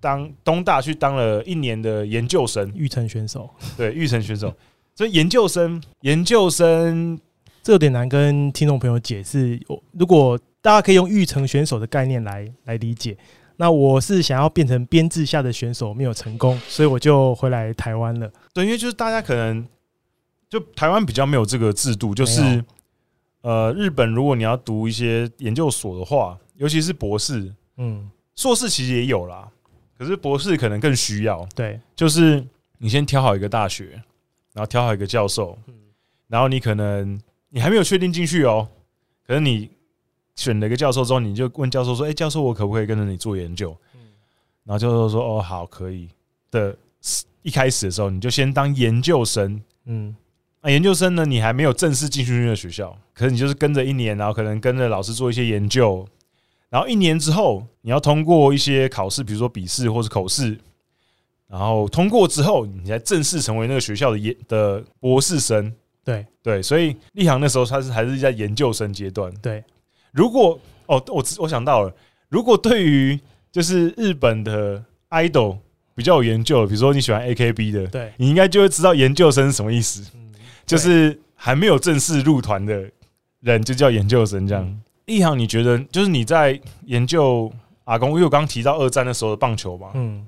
当东大去当了一年的研究生，育成选手。对，育成选手。所以研究生，研究生这有点难跟听众朋友解释。我如果大家可以用育成选手的概念来来理解，那我是想要变成编制下的选手，没有成功，所以我就回来台湾了。对，因为就是大家可能就台湾比较没有这个制度，就是。呃，日本如果你要读一些研究所的话，尤其是博士，嗯，硕士其实也有啦，可是博士可能更需要。对，就是你先挑好一个大学，然后挑好一个教授，嗯，然后你可能你还没有确定进去哦，可是你选了一个教授之后，你就问教授说：“哎，教授，我可不可以跟着你做研究？”嗯，然后教授说：“哦，好，可以。”的一开始的时候，你就先当研究生，嗯。啊，研究生呢，你还没有正式进去那个学校，可是你就是跟着一年，然后可能跟着老师做一些研究，然后一年之后，你要通过一些考试，比如说笔试或是口试，然后通过之后，你才正式成为那个学校的研的博士生。对对，所以立航那时候他是还是在研究生阶段。对，如果哦，我我想到了，如果对于就是日本的 idol 比较有研究，比如说你喜欢 AKB 的，对，你应该就会知道研究生是什么意思。嗯，就是还没有正式入团的人就叫研究生这样。嗯，立航，你觉得就是你在研究阿公，因为我刚刚提到二战的时候的棒球嘛，嗯。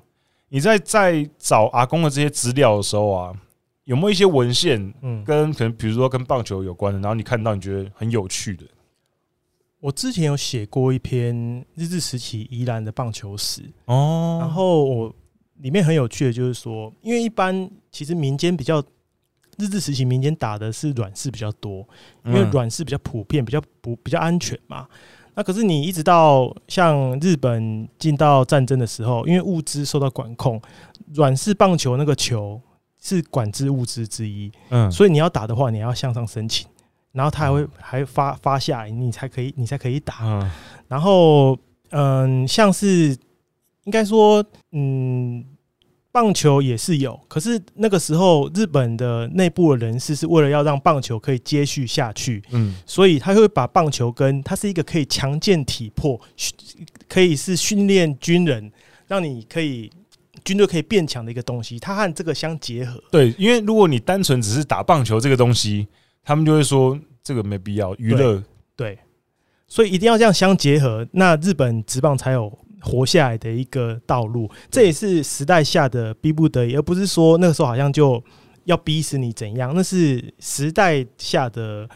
你在在找阿公的这些资料的时候啊，有没有一些文献，嗯，跟可能比如说跟棒球有关的，然后你看到你觉得很有趣的？我之前有写过一篇日治时期宜兰的棒球史。哦，然后我里面很有趣的就是说，因为一般其实民间比较日治时期民间打的是软式比较多，因为软式比较普遍，比较不比较安全嘛。那可是你一直到像日本进到战争的时候，因为物资受到管控，软式棒球那个球是管制物资之一，嗯，所以你要打的话，你要向上申请，然后他还会还发发下来，你才可以你才可以打，嗯，然后嗯，像是应该说嗯。棒球也是有，可是那个时候日本的内部的人士是为了要让棒球可以接续下去，嗯，所以他会把棒球跟它是一个可以强健体魄，可以是训练军人，让你可以军队可以变强的一个东西，它和这个相结合。对，因为如果你单纯只是打棒球这个东西，他们就会说这个没必要娱乐。对，所以一定要这样相结合，那日本职棒才有。活下来的一个道路，这也是时代下的逼不得已，而不是说那个时候好像就要逼死你怎样，那是时代下的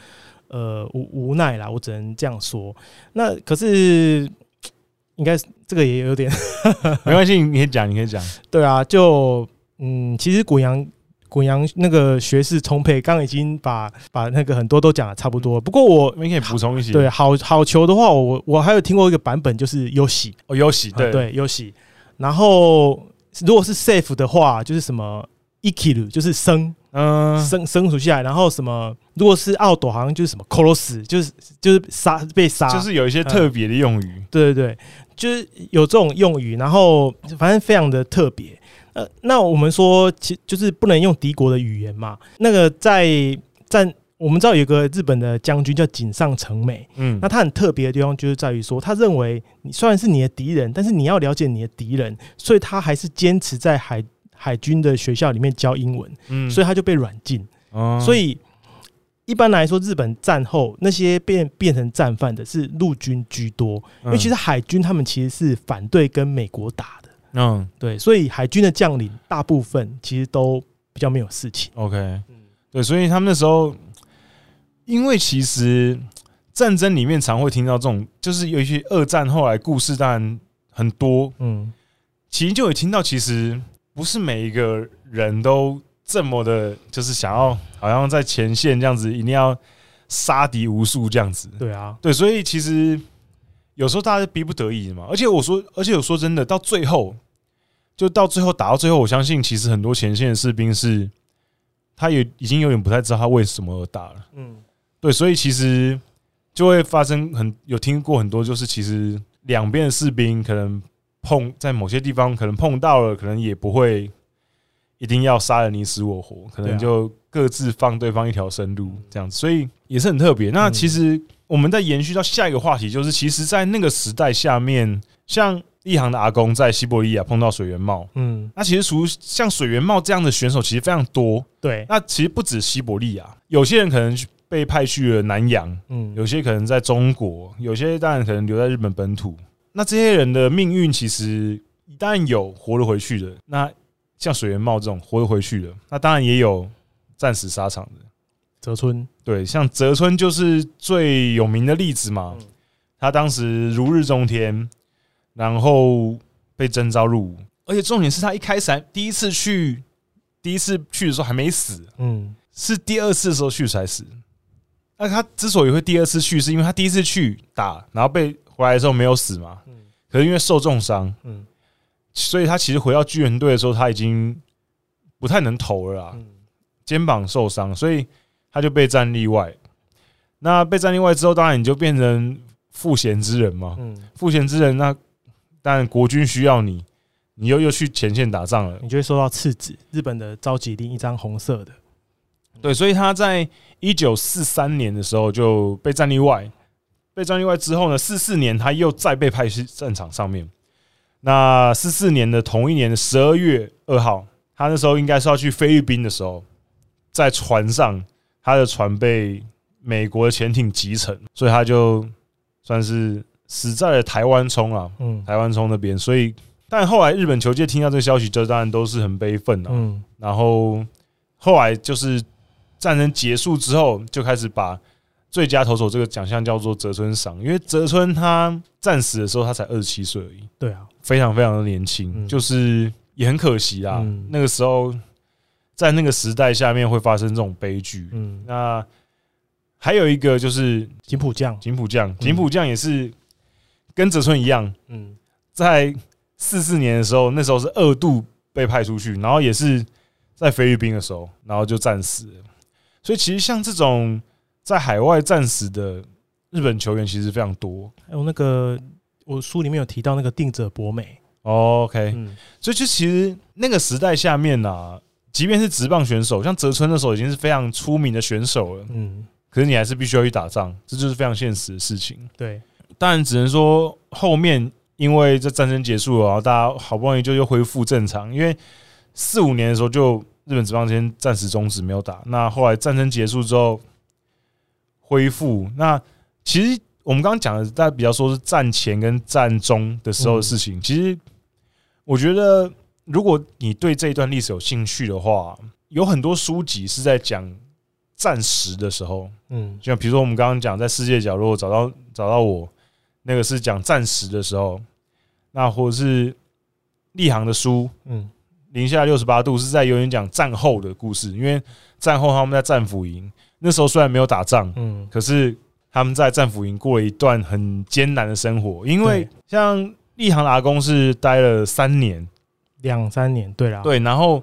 呃无无奈啦，我只能这样说。那可是应该这个也有点 没关系，你可以讲，你可以讲。对啊，就嗯，其实滚扬。滚扬那个学士充沛，刚刚已经把把那个很多都讲的差不多。不过我可以补充一些。对，好好球的话，我我还有听过一个版本，就是优喜哦，优喜对对优喜。然后如果是 safe 的话，就是什么 ikiru，就是生嗯生生出下来。然后什么如果是奥斗，好像就是什么 cross，就是就是杀被杀，就是有一些特别的用语。对对对，就是有这种用语，然后反正非常的特别。呃，那我们说，其就是不能用敌国的语言嘛。那个在战，我们知道有个日本的将军叫井上成美，嗯，那他很特别的地方就是在于说，他认为你虽然是你的敌人，但是你要了解你的敌人，所以他还是坚持在海海军的学校里面教英文，嗯，所以他就被软禁。哦，所以一般来说，日本战后那些变变成战犯的是陆军居多，因为其实海军他们其实是反对跟美国打的。嗯，对，所以海军的将领大部分其实都比较没有事情。OK，嗯，对，所以他们那时候，因为其实战争里面常会听到这种，就是有一些二战后来故事当然很多，嗯，其实就有听到，其实不是每一个人都这么的，就是想要好像在前线这样子，一定要杀敌无数这样子。对啊，对，所以其实有时候大家是逼不得已的嘛。而且我说，而且我说真的，到最后。就到最后打到最后，我相信其实很多前线的士兵是，他也已经有点不太知道他为什么而打了。嗯，对，所以其实就会发生很有听过很多，就是其实两边的士兵可能碰在某些地方可能碰到了，可能也不会一定要杀人你死我活，可能就各自放对方一条生路这样子，所以也是很特别。那其实我们再延续到下一个话题，就是其实，在那个时代下面，像。一航的阿公在西伯利亚碰到水原茂，嗯，那其实除像水原茂这样的选手其实非常多，对。那其实不止西伯利亚，有些人可能被派去了南洋，嗯，有些可能在中国，有些当然可能留在日本本土。那这些人的命运其实一旦有活了回去的，那像水原茂这种活了回去的，那当然也有战死沙场的。泽村，对，像泽村就是最有名的例子嘛，他当时如日中天。然后被征召入伍，而且重点是他一开始还第一次去，第一次去的时候还没死，嗯，是第二次的时候去才死。那他之所以会第二次去，是因为他第一次去打，然后被回来的时候没有死嘛，嗯，可是因为受重伤，嗯，所以他其实回到巨人队的时候，他已经不太能投了啦，肩膀受伤，所以他就被战例外。那被战例外之后，当然你就变成赋闲之人嘛，嗯，赋闲之人那。但国军需要你，你又又去前线打仗了，你就会收到次子，日本的召集令，一张红色的。对，所以他在一九四三年的时候就被战例外，被战例外之后呢，四四年他又再被派去战场上面。那四四年的同一年的十二月二号，他那时候应该是要去菲律宾的时候，在船上，他的船被美国的潜艇击沉，所以他就算是死在了台湾冲啊，嗯，台湾冲那边，所以。但后来日本球界听到这个消息，就当然都是很悲愤啊。嗯，然后后来就是战争结束之后，就开始把最佳投手这个奖项叫做泽村赏，因为泽村他战死的时候他才二十七岁而已。对啊，非常非常的年轻，就是也很可惜啊。那个时候在那个时代下面会发生这种悲剧。嗯，那还有一个就是井浦将，井浦将，井浦将也是跟泽村一样。嗯，在四四年的时候，那时候是二度被派出去，然后也是在菲律宾的时候，然后就战死了。所以其实像这种在海外战死的日本球员，其实非常多。还有那个我书里面有提到那个定者博美。OK，所以就其实那个时代下面啊，即便是职棒选手，像泽村那时候已经是非常出名的选手了。嗯，可是你还是必须要去打仗，这就是非常现实的事情。对，当然只能说后面。因为这战争结束了，然后大家好不容易就又恢复正常。因为四五年的时候，就日本职棒先暂时终止没有打。那后来战争结束之后恢复。那其实我们刚刚讲的，大家比较说是战前跟战中的时候的事情。其实我觉得，如果你对这一段历史有兴趣的话，有很多书籍是在讲战时的时候。嗯，就像比如说我们刚刚讲，在世界角落找到找到我。那个是讲战时的时候，那或者是立行的书，嗯，零下六十八度是在有点讲战后的故事，因为战后他们在战俘营，那时候虽然没有打仗，嗯，可是他们在战俘营过了一段很艰难的生活，因为像立航的阿公是待了三年，两三年，对啦，对，然后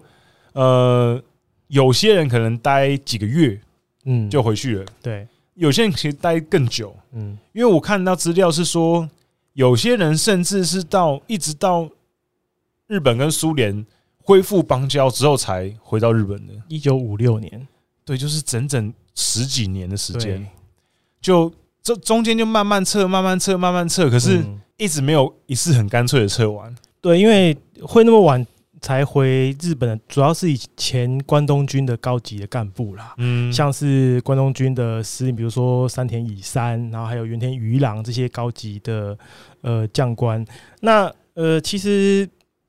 呃，有些人可能待几个月，嗯，就回去了，对。有些人其实待更久，嗯，因为我看到资料是说，有些人甚至是到一直到日本跟苏联恢复邦交之后才回到日本的。一九五六年，对，就是整整十几年的时间，就这中间就慢慢撤，慢慢撤，慢慢撤，可是一直没有一次很干脆的撤完。对，因为会那么晚。才回日本的，主要是以前关东军的高级的干部啦，嗯，像是关东军的司令，比如说山田乙三，然后还有原田鱼郎这些高级的呃将官。那呃，其实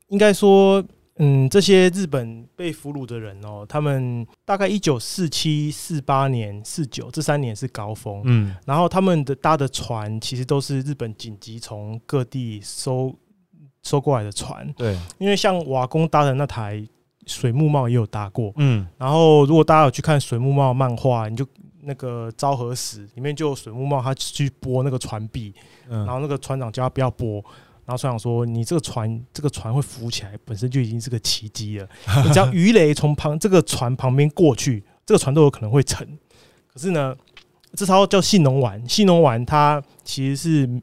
应该说，嗯，这些日本被俘虏的人哦，他们大概一九四七、四八年、四九这三年是高峰，嗯，然后他们的搭的船其实都是日本紧急从各地收。收过来的船，对，因为像瓦工搭的那台水木帽也有搭过，嗯，然后如果大家有去看水木帽漫画，你就那个《昭和史》里面就有水木帽他去拨那个船壁，然后那个船长叫他不要拨，然后船长说：“你这个船这个船会浮起来，本身就已经是个奇迹了。你只要鱼雷从旁这个船旁边过去，这个船都有可能会沉。可是呢，这艘叫信浓丸，信浓丸它其实是。”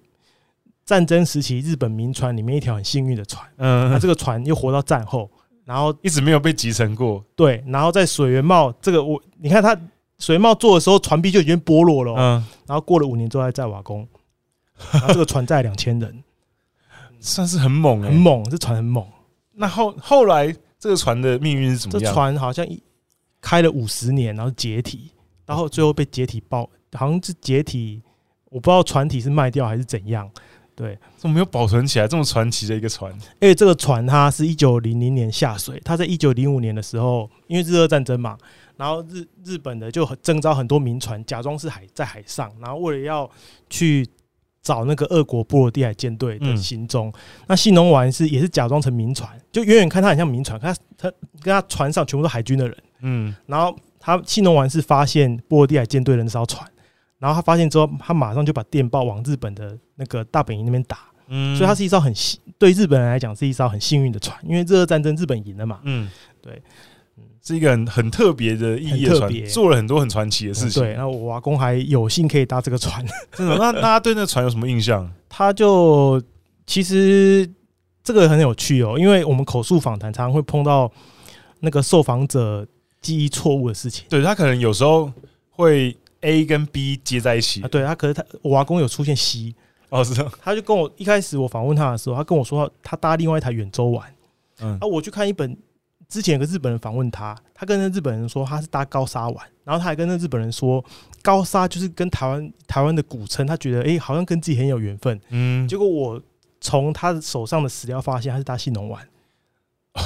战争时期，日本民船里面一条很幸运的船，嗯，那这个船又活到战后，然后一直没有被击沉过。对，然后在水源茂这个我，你看他水源茂做的时候，船壁就已经剥落了，嗯，然后过了五年之后还在瓦工，然后这个船载两千人，算是很猛，很猛，这船很猛。那后后来这个船的命运是怎么样？这船好像一开了五十年，然后解体，然后最后被解体爆，好像是解体，我不知道船体是卖掉还是怎样。对，怎么没有保存起来这么传奇的一个船？因为这个船它是一九零零年下水，它在一九零五年的时候，因为日俄战争嘛，然后日日本的就征召很多民船，假装是海在海上，然后为了要去找那个俄国波罗的海舰队的行踪，嗯、那信浓丸是也是假装成民船，就远远看它很像民船，它它跟它船上全部都是海军的人，嗯，然后他信浓丸是发现波罗的海舰队的那艘船。然后他发现之后，他马上就把电报往日本的那个大本营那边打，嗯，所以它是一艘很幸，对日本人来讲是一艘很幸运的船，因为日俄战争日本赢了嘛，嗯，对，是一个很很特别的意义的船，做了很多很传奇的事情。对，然后我阿公还有幸可以搭这个船，真的。那大家对那个船有什么印象？他就其实。这个很有趣哦，因为我们口述访谈常常会碰到那个受访者记忆错误的事情。对，他可能有时候会 A 跟 B 接在一起。啊、对他，可是他我阿公有出现 C 哦，是的。他就跟我一开始我访问他的时候，他跟我说他搭另外一台远洲玩。嗯，啊，我去看一本。之前有个日本人访问他，他跟那日本人说他是搭高沙玩，然后他还跟那日本人说高沙就是跟台湾台湾的古称，他觉得哎、欸、好像跟自己很有缘分。嗯，结果我从他手上的史料发现他是搭信浓玩，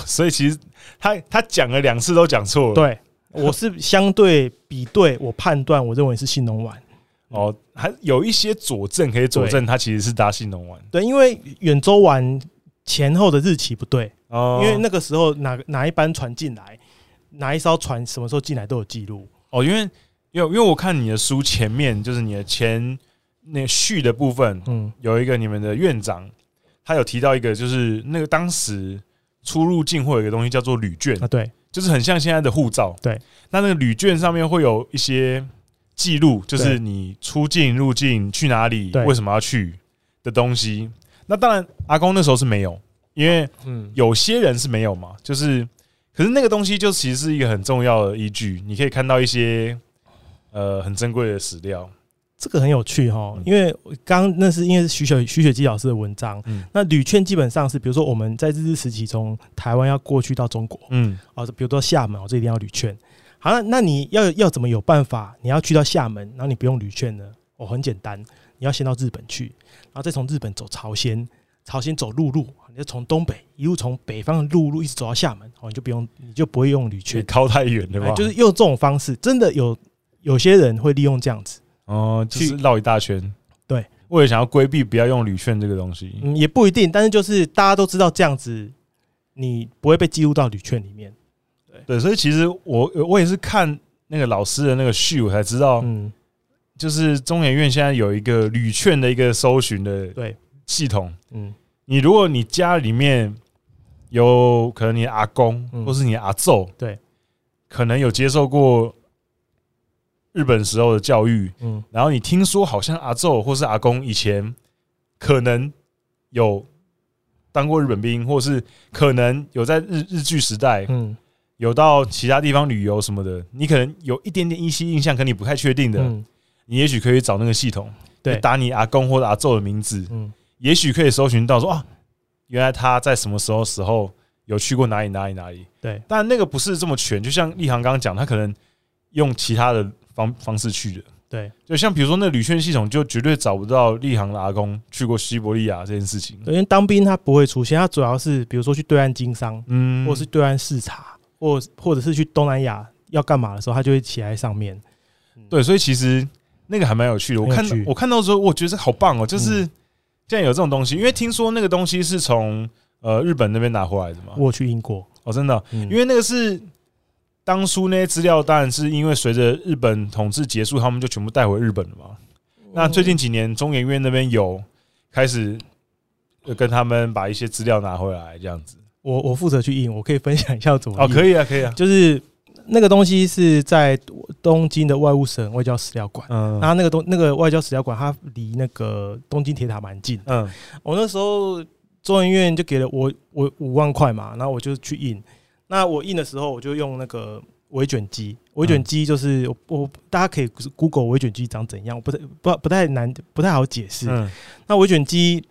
所以其实他他讲了两次都讲错了。对，我是相对比对，我判断我认为是信浓丸。哦，还有一些佐证可以佐证它其实是搭信浓丸。对，因为远州丸前后的日期不对。哦，因为那个时候哪哪一班船进来，哪一艘船什么时候进来都有记录。哦，因为因为因为我看你的书前面就是你的前那个序的部分，嗯，有一个你们的院长，他有提到一个就是那个当时出入境会有一个东西叫做旅券啊，对，就是很像现在的护照，对。那那个旅券上面会有一些记录，就是你出境入境去哪里，为什么要去的东西。那当然，阿公那时候是没有。因为嗯，有些人是没有嘛，就是，可是那个东西就其实是一个很重要的依据，你可以看到一些呃很珍贵的史料，这个很有趣哈。因为刚刚那是因为是徐雪徐雪姬老师的文章，嗯，那旅券基本上是比如说我们在日治时期从台湾要过去到中国，嗯，啊，比如说厦门，我这一定要旅券。好，那那你要要怎么有办法？你要去到厦门，然后你不用旅券呢？哦，很简单，你要先到日本去，然后再从日本走朝鲜。朝鲜走陆路，你就从东北一路从北方的陆路一直走到厦门，哦，你就不用，你就不会用旅券，靠太远对吧？就是用这种方式，真的有有些人会利用这样子，哦，就是绕一大圈，对，为了想要规避不要用旅券这个东西，嗯，也不一定，但是就是大家都知道这样子，你不会被记录到旅券里面，对。对，所以其实我我也是看那个老师的那个序，我才知道，嗯，就是中研院现在有一个旅券的一个搜寻的，对。系统，嗯，你如果你家里面有可能你阿公或是你阿祖，对，可能有接受过日本时候的教育，嗯，然后你听说好像阿昼或是阿公以前可能有当过日本兵，或是可能有在日日据时代，嗯，有到其他地方旅游什么的，你可能有一点点依稀印象，可你不太确定的，你也许可以找那个系统，对，打你阿公或者阿昼的名字，嗯。也许可以搜寻到说啊，原来他在什么时候时候有去过哪里哪里哪里？对，但那个不是这么全。就像立航刚刚讲，他可能用其他的方方式去的。对，就像比如说那旅券系统，就绝对找不到立航的阿公去过西伯利亚这件事情。因为当兵他不会出现，他主要是比如说去对岸经商，嗯，或是对岸视察，或或者是去东南亚要干嘛的时候，他就会骑在上面。对，所以其实那个还蛮有趣的。我看我看到的时候，我觉得好棒哦，就是。现在有这种东西，因为听说那个东西是从呃日本那边拿回来的嘛。我去英国哦，真的，因为那个是当初那些资料，当然是因为随着日本统治结束，他们就全部带回日本了嘛。那最近几年，中研院那边有开始跟他们把一些资料拿回来，这样子。我我负责去印，我可以分享一下怎么 哦，可以啊，可以啊，就是。那个东西是在东京的外务省外交史料馆，嗯，然后那个东那个外交史料馆，它离那个东京铁塔蛮近，嗯，我那时候中研院就给了我我五万块嘛，然后我就去印。那我印的时候，我就用那个微卷机，微卷机就是我大家可以 Google 微卷机长怎样，我不太不不太难，不太好解释。嗯，那微卷机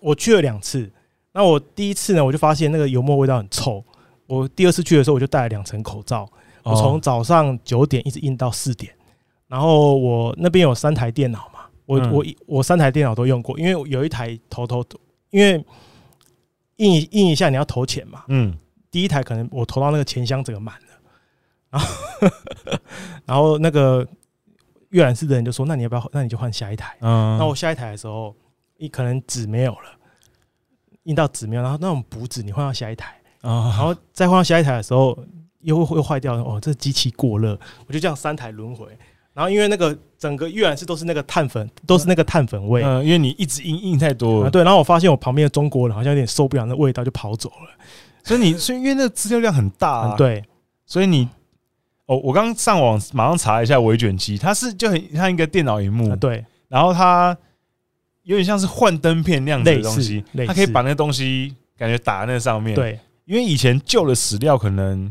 我去了两次，那我第一次呢，我就发现那个油墨味道很臭。我第二次去的时候，我就戴了两层口罩。我从早上九点一直印到四点，然后我那边有三台电脑嘛，我我我三台电脑都用过，因为有一台投投，因为印印一下你要投钱嘛，嗯，第一台可能我投到那个钱箱整个满了，然后 然后那个阅览室的人就说：“那你要不要？那你就换下一台。”嗯，那我下一台的时候，你可能纸没有了，印到纸没有，然后那种补纸你换到下一台。啊，然后再换到下一台的时候，又又坏掉了。哦，这机器过热，我就这样三台轮回。然后因为那个整个阅览室都是那个碳粉，都是那个碳粉味。嗯，因为你一直印印太多对。然后我发现我旁边的中国人好像有点受不了那味道，就跑走了。所以你，所以因为那个资料量很大，啊，对。所以你，哦，我刚上网马上查一下微卷机，它是就很像一个电脑荧幕，对。然后它有点像是幻灯片那样子的东西，它可以把那个东西。感觉打在那上面。对，因为以前旧的史料可能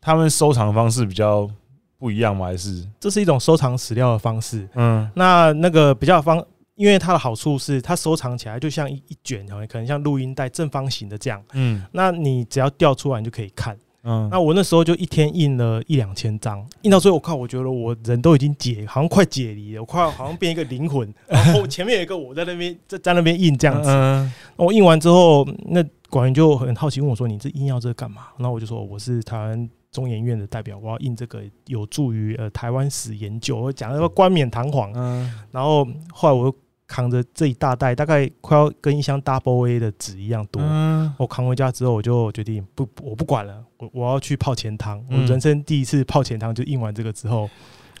他们收藏方式比较不一样吗？还是这是一种收藏史料的方式？嗯，那那个比较方，因为它的好处是它收藏起来就像一一卷，可能像录音带正方形的这样。嗯，那你只要调出来你就可以看。嗯，那我那时候就一天印了一两千张，印到最后我看，我觉得我人都已经解，好像快解离了，我快好像变一个灵魂。然后前面有一个我在那边在在那边印这样子。嗯，我印完之后，那管员就很好奇问我说：“你这印要这个干嘛？”然后我就说：“我是台湾中研院的代表，我要印这个有助于呃台湾史研究。”我讲的要冠冕堂皇。嗯，然后后来我。扛着这一大袋，大概快要跟一箱 Double A 的纸一样多。嗯、我扛回家之后，我就决定不，我不管了，我我要去泡钱汤。嗯、我人生第一次泡钱汤，就印完这个之后，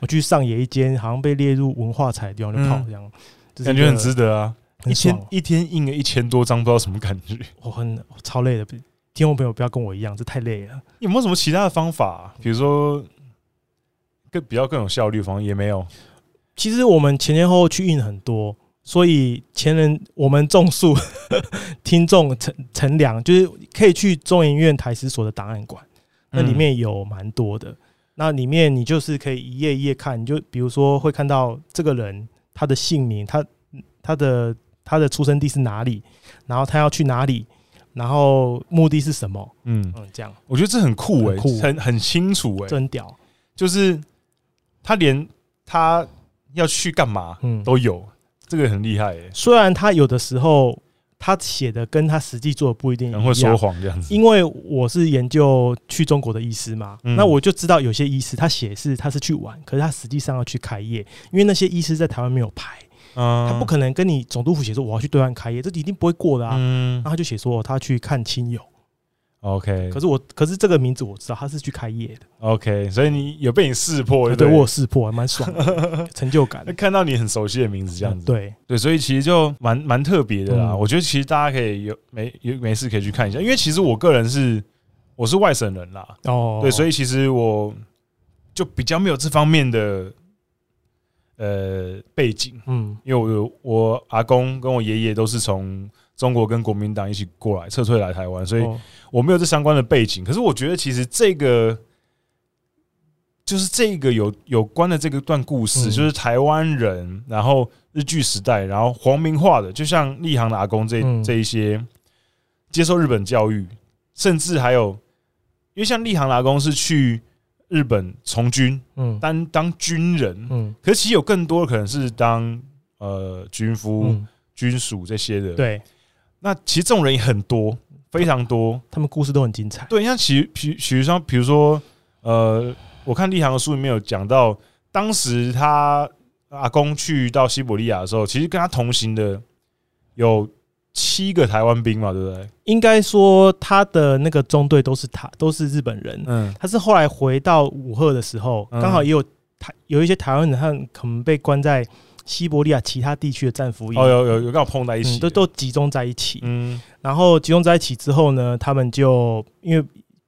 我去上野一间好像被列入文化财的地方就泡，这样、嗯、感觉很值得啊！一天一天印了一千多张，不知道什么感觉。我很我超累的，听众朋友不要跟我一样，这太累了。有没有什么其他的方法？比如说更比较更有效率的方法也没有。其实我们前前后后去印很多。所以前人我们种树，听众乘乘凉，就是可以去中研院台史所的档案馆，那里面有蛮多的。那里面你就是可以一页一页看，你就比如说会看到这个人他的姓名，他他的他的出生地是哪里，然后他要去哪里，然后目的是什么？嗯嗯，这样我觉得这很酷诶、欸，很很清楚诶、欸，真屌，就是他连他要去干嘛，嗯，都有。这个很厉害耶，虽然他有的时候他写的跟他实际做的不一定一样，会说谎这样子。因为我是研究去中国的医师嘛，嗯、那我就知道有些医师他写是他是去玩，可是他实际上要去开业，因为那些医师在台湾没有牌，嗯、他不可能跟你总督府写说我要去对岸开业，这一定不会过的啊。嗯、那他就写说他去看亲友。OK，可是我，可是这个名字我知道他是去开业的。OK，所以你有被你识破对，对，对我有识破，还蛮爽的，成就感。看到你很熟悉的名字这样子，对对，所以其实就蛮蛮特别的啦。嗯、我觉得其实大家可以有没有没事可以去看一下，因为其实我个人是我是外省人啦。哦，对，所以其实我就比较没有这方面的呃背景。嗯，因为我有我阿公跟我爷爷都是从。中国跟国民党一起过来撤退来台湾，所以我没有这相关的背景。可是我觉得，其实这个就是这个有有关的这个段故事，就是台湾人，然后日据时代，然后皇民化的，就像立行的阿公这这一些接受日本教育，甚至还有，因为像立行的阿公是去日本从军，嗯，当当军人，嗯，可是其实有更多的可能是当呃军夫、军属这些的，对。那其实这种人也很多，非常多，他们故事都很精彩。对，像其实，比比如说，比如说，呃，我看立航的书里面有讲到，当时他阿公去到西伯利亚的时候，其实跟他同行的有七个台湾兵嘛，对不对？应该说他的那个中队都是他，都是日本人。嗯，他是后来回到武赫的时候，刚好也有台有一些台湾人，他可能被关在。西伯利亚其他地区的战俘营，哦，有有有刚好碰在一起，都都集中在一起。嗯，然后集中在一起之后呢，他们就因为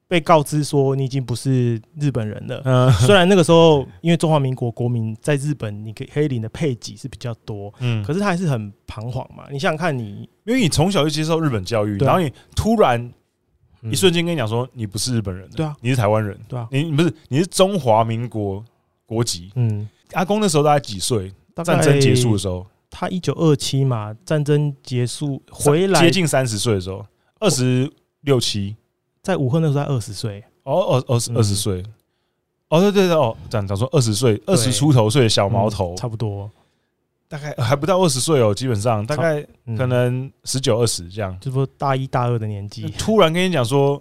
被告知说你已经不是日本人了。嗯，虽然那个时候因为中华民国国民在日本，你可以可以领的配给是比较多，嗯，可是他还是很彷徨嘛。你想想看，你因为你从小就接受日本教育，然后你突然一瞬间跟你讲说你不是日本人，对啊，你是台湾人，对啊，你不是你是中华民国国籍。嗯，阿公那时候大概几岁？战争结束的时候，他一九二七嘛，战争结束回来接近三十岁的时候，二十六七，在武汉那时候才二十岁，哦，二二十二十岁，哦，对对对，哦，这样讲说二十岁，二十出头岁的小毛头，差不多，大概还不到二十岁哦，基本上大概可能十九二十这样，就说大一大二的年纪，突然跟你讲说，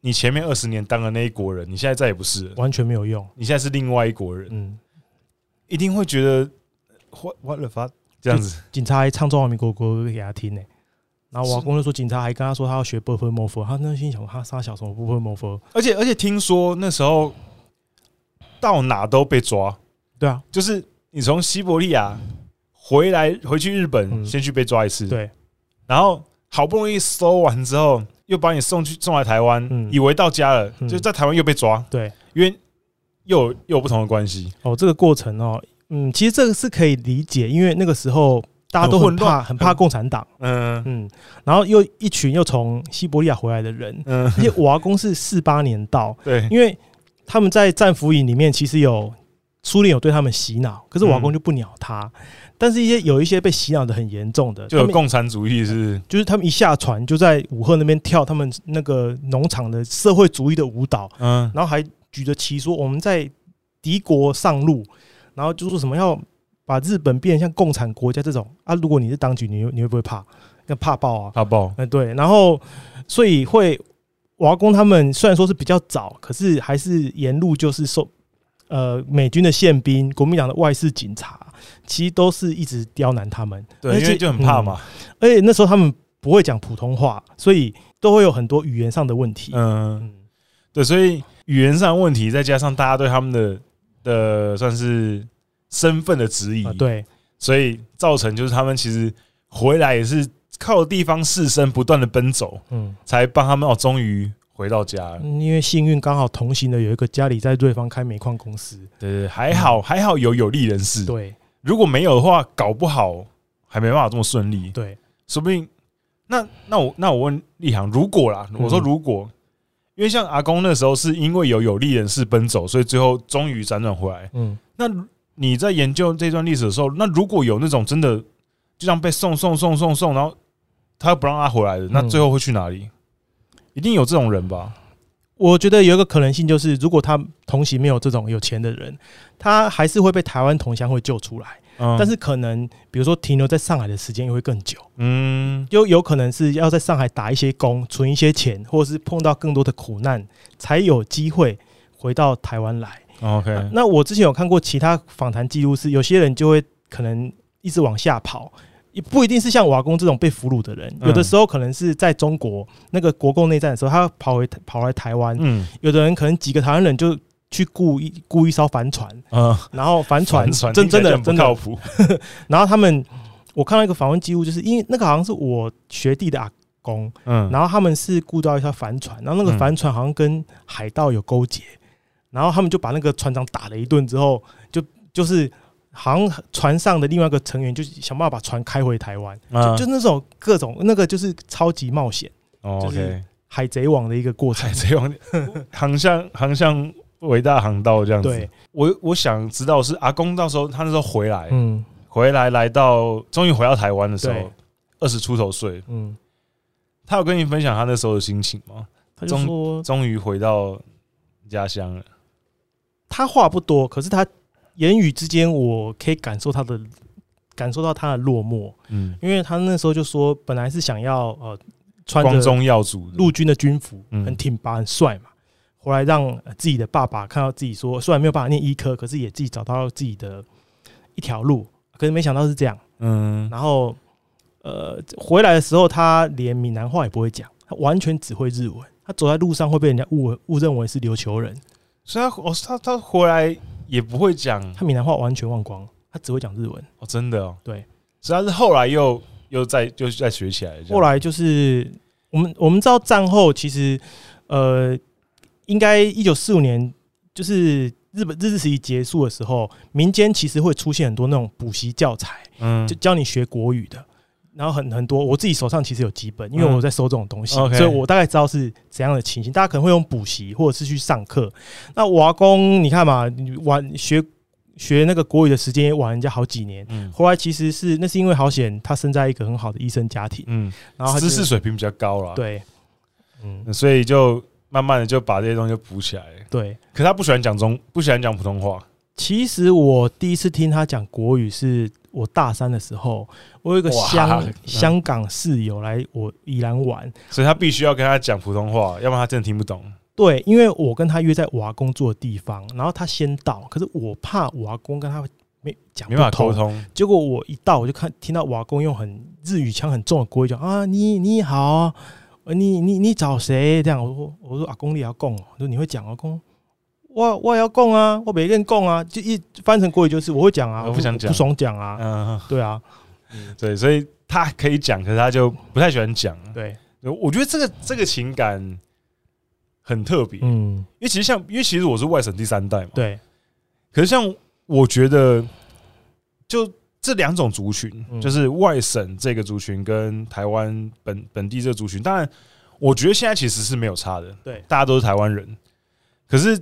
你前面二十年当了那一国人，你现在再也不是，完全没有用，你现在是另外一国人，嗯，一定会觉得。what what the fuck 这样子。警察还唱中华民国国歌给他听呢。然后我阿公就说警察还跟他说他要学部分 move 他那心想他杀小什么分 move 而且而且听说那时候到哪都被抓。对啊。就是你从西伯利亚回来回去日本先去被抓一次。对。然后好不容易搜完之后又把你送去送来台湾以为到家了就在台湾又被抓。对。因为又有又有不同的关系。哦这个过程哦嗯，其实这个是可以理解，因为那个时候大家都很怕，很怕共产党。嗯。嗯，然后又一群又从西伯利亚回来的人，嗯，而且我阿公是四八年到，对，因为他们在战俘营里面其实有苏联有对他们洗脑，可是我阿公就不鸟他。但是，一些有一些被洗脑的很严重的，就有共产主义是，就是他们一下船就在武赫那边跳他们那个农场的社会主义的舞蹈，嗯，然后还举着旗说我们在敌国上路，然后就说什么要把日本变成像共产国家这种啊，如果你是当局，你你会不会怕？那怕爆啊，怕爆，嗯，对，然后所以会瓦工他们虽然说是比较早，可是还是沿路就是受呃美军的宪兵、国民党的外事警察。其实都是一直刁难他们，对，因为就很怕嘛。而且那时候他们不会讲普通话，所以都会有很多语言上的问题。嗯，对，所以语言上的问题，再加上大家对他们的的算是身份的质疑，对，所以造成就是他们其实回来也是靠地方士绅不断的奔走，嗯，才帮他们哦，终于回到家了。因为幸运刚好同行的有一个家里在瑞芳开煤矿公司，对对，还好还好有有利人士，对。如果没有的话，搞不好还没办法这么顺利。对，说不定那那我那我问立航，如果啦，我说如果，嗯、因为像阿公那时候是因为有有利人士奔走，所以最后终于辗转回来。嗯，那你在研究这段历史的时候，那如果有那种真的就像被送送送送送，然后他不让他回来的，那最后会去哪里？一定有这种人吧？我觉得有一个可能性就是，如果他同行没有这种有钱的人，他还是会被台湾同乡会救出来。嗯，但是可能比如说停留在上海的时间也会更久。嗯，又有可能是要在上海打一些工，存一些钱，或者是碰到更多的苦难，才有机会回到台湾来。OK，那我之前有看过其他访谈记录，是有些人就会可能一直往下跑。也不一定是像瓦工这种被俘虏的人，有的时候可能是在中国那个国共内战的时候，他跑回跑来台湾。嗯，有的人可能几个台湾人就去雇一雇一艘帆船，嗯，然后帆船真真的真靠谱。然后他们，我看到一个访问记录，就是因为那个好像是我学弟的阿公，嗯，然后他们是雇到一艘帆船，然后那个帆船好像跟海盗有勾结，然后他们就把那个船长打了一顿之后，就就是。好像船上的另外一个成员就想办法把船开回台湾，就就那种各种那个就是超级冒险，就是海贼王的一个过程。海贼王 航向航向伟大航道这样子。对，我我想知道是阿公到时候他那时候回来，嗯，回来来到终于回到台湾的时候，二十出头岁，嗯，他有跟你分享他那时候的心情吗？他就说终于回到家乡了。他话不多，可是他。言语之间，我可以感受他的，感受到他的落寞。嗯，因为他那时候就说，本来是想要呃穿着陆军的军服，很挺拔、很帅嘛。后来让自己的爸爸看到自己说，虽然没有办法念医科，可是也自己找到自己的一条路。可是没想到是这样。嗯，然后呃回来的时候，他连闽南话也不会讲，他完全只会日文。他走在路上会被人家误误认为是琉球人。所以他，哦，他他回来。也不会讲，他闽南话完全忘光，他只会讲日文。哦，真的哦。对，主要是后来又又再就再学起来。后来就是我们我们知道战后其实呃，应该一九四五年就是日本日治时期结束的时候，民间其实会出现很多那种补习教材，嗯，就教你学国语的。然后很很多，我自己手上其实有几本，因为我在收这种东西，嗯、所以我大概知道是怎样的情形。大家可能会用补习或者是去上课。那我阿公，你看嘛，你晚学学那个国语的时间也晚人家好几年。嗯，后来其实是那是因为好险，他生在一个很好的医生家庭。嗯，然后他知识水平比较高了。对，嗯，所以就慢慢的就把这些东西补起来。对，可他不喜欢讲中，不喜欢讲普通话。其实我第一次听他讲国语是我大三的时候，我有一个香香港室友来我宜兰玩，所以他必须要跟他讲普通话，要不然他真的听不懂。对，因为我跟他约在我阿公住的地方，然后他先到，可是我怕我阿公跟他没讲没法沟通，结果我一到，我就看听到我阿公用很日语腔很重的国语讲啊，你你好，你你你找谁？这样我说我说阿公你要供，我说你会讲阿公。我我也要供啊，我每个人供啊，就一翻成国语就是我会讲啊，我不想讲，不爽讲啊，嗯，对啊，对，所以他可以讲，可是他就不太喜欢讲。对，我觉得这个这个情感很特别，嗯，因为其实像，因为其实我是外省第三代嘛，对，可是像我觉得，就这两种族群，就是外省这个族群跟台湾本本地这个族群，当然，我觉得现在其实是没有差的。对，大家都是台湾人，可是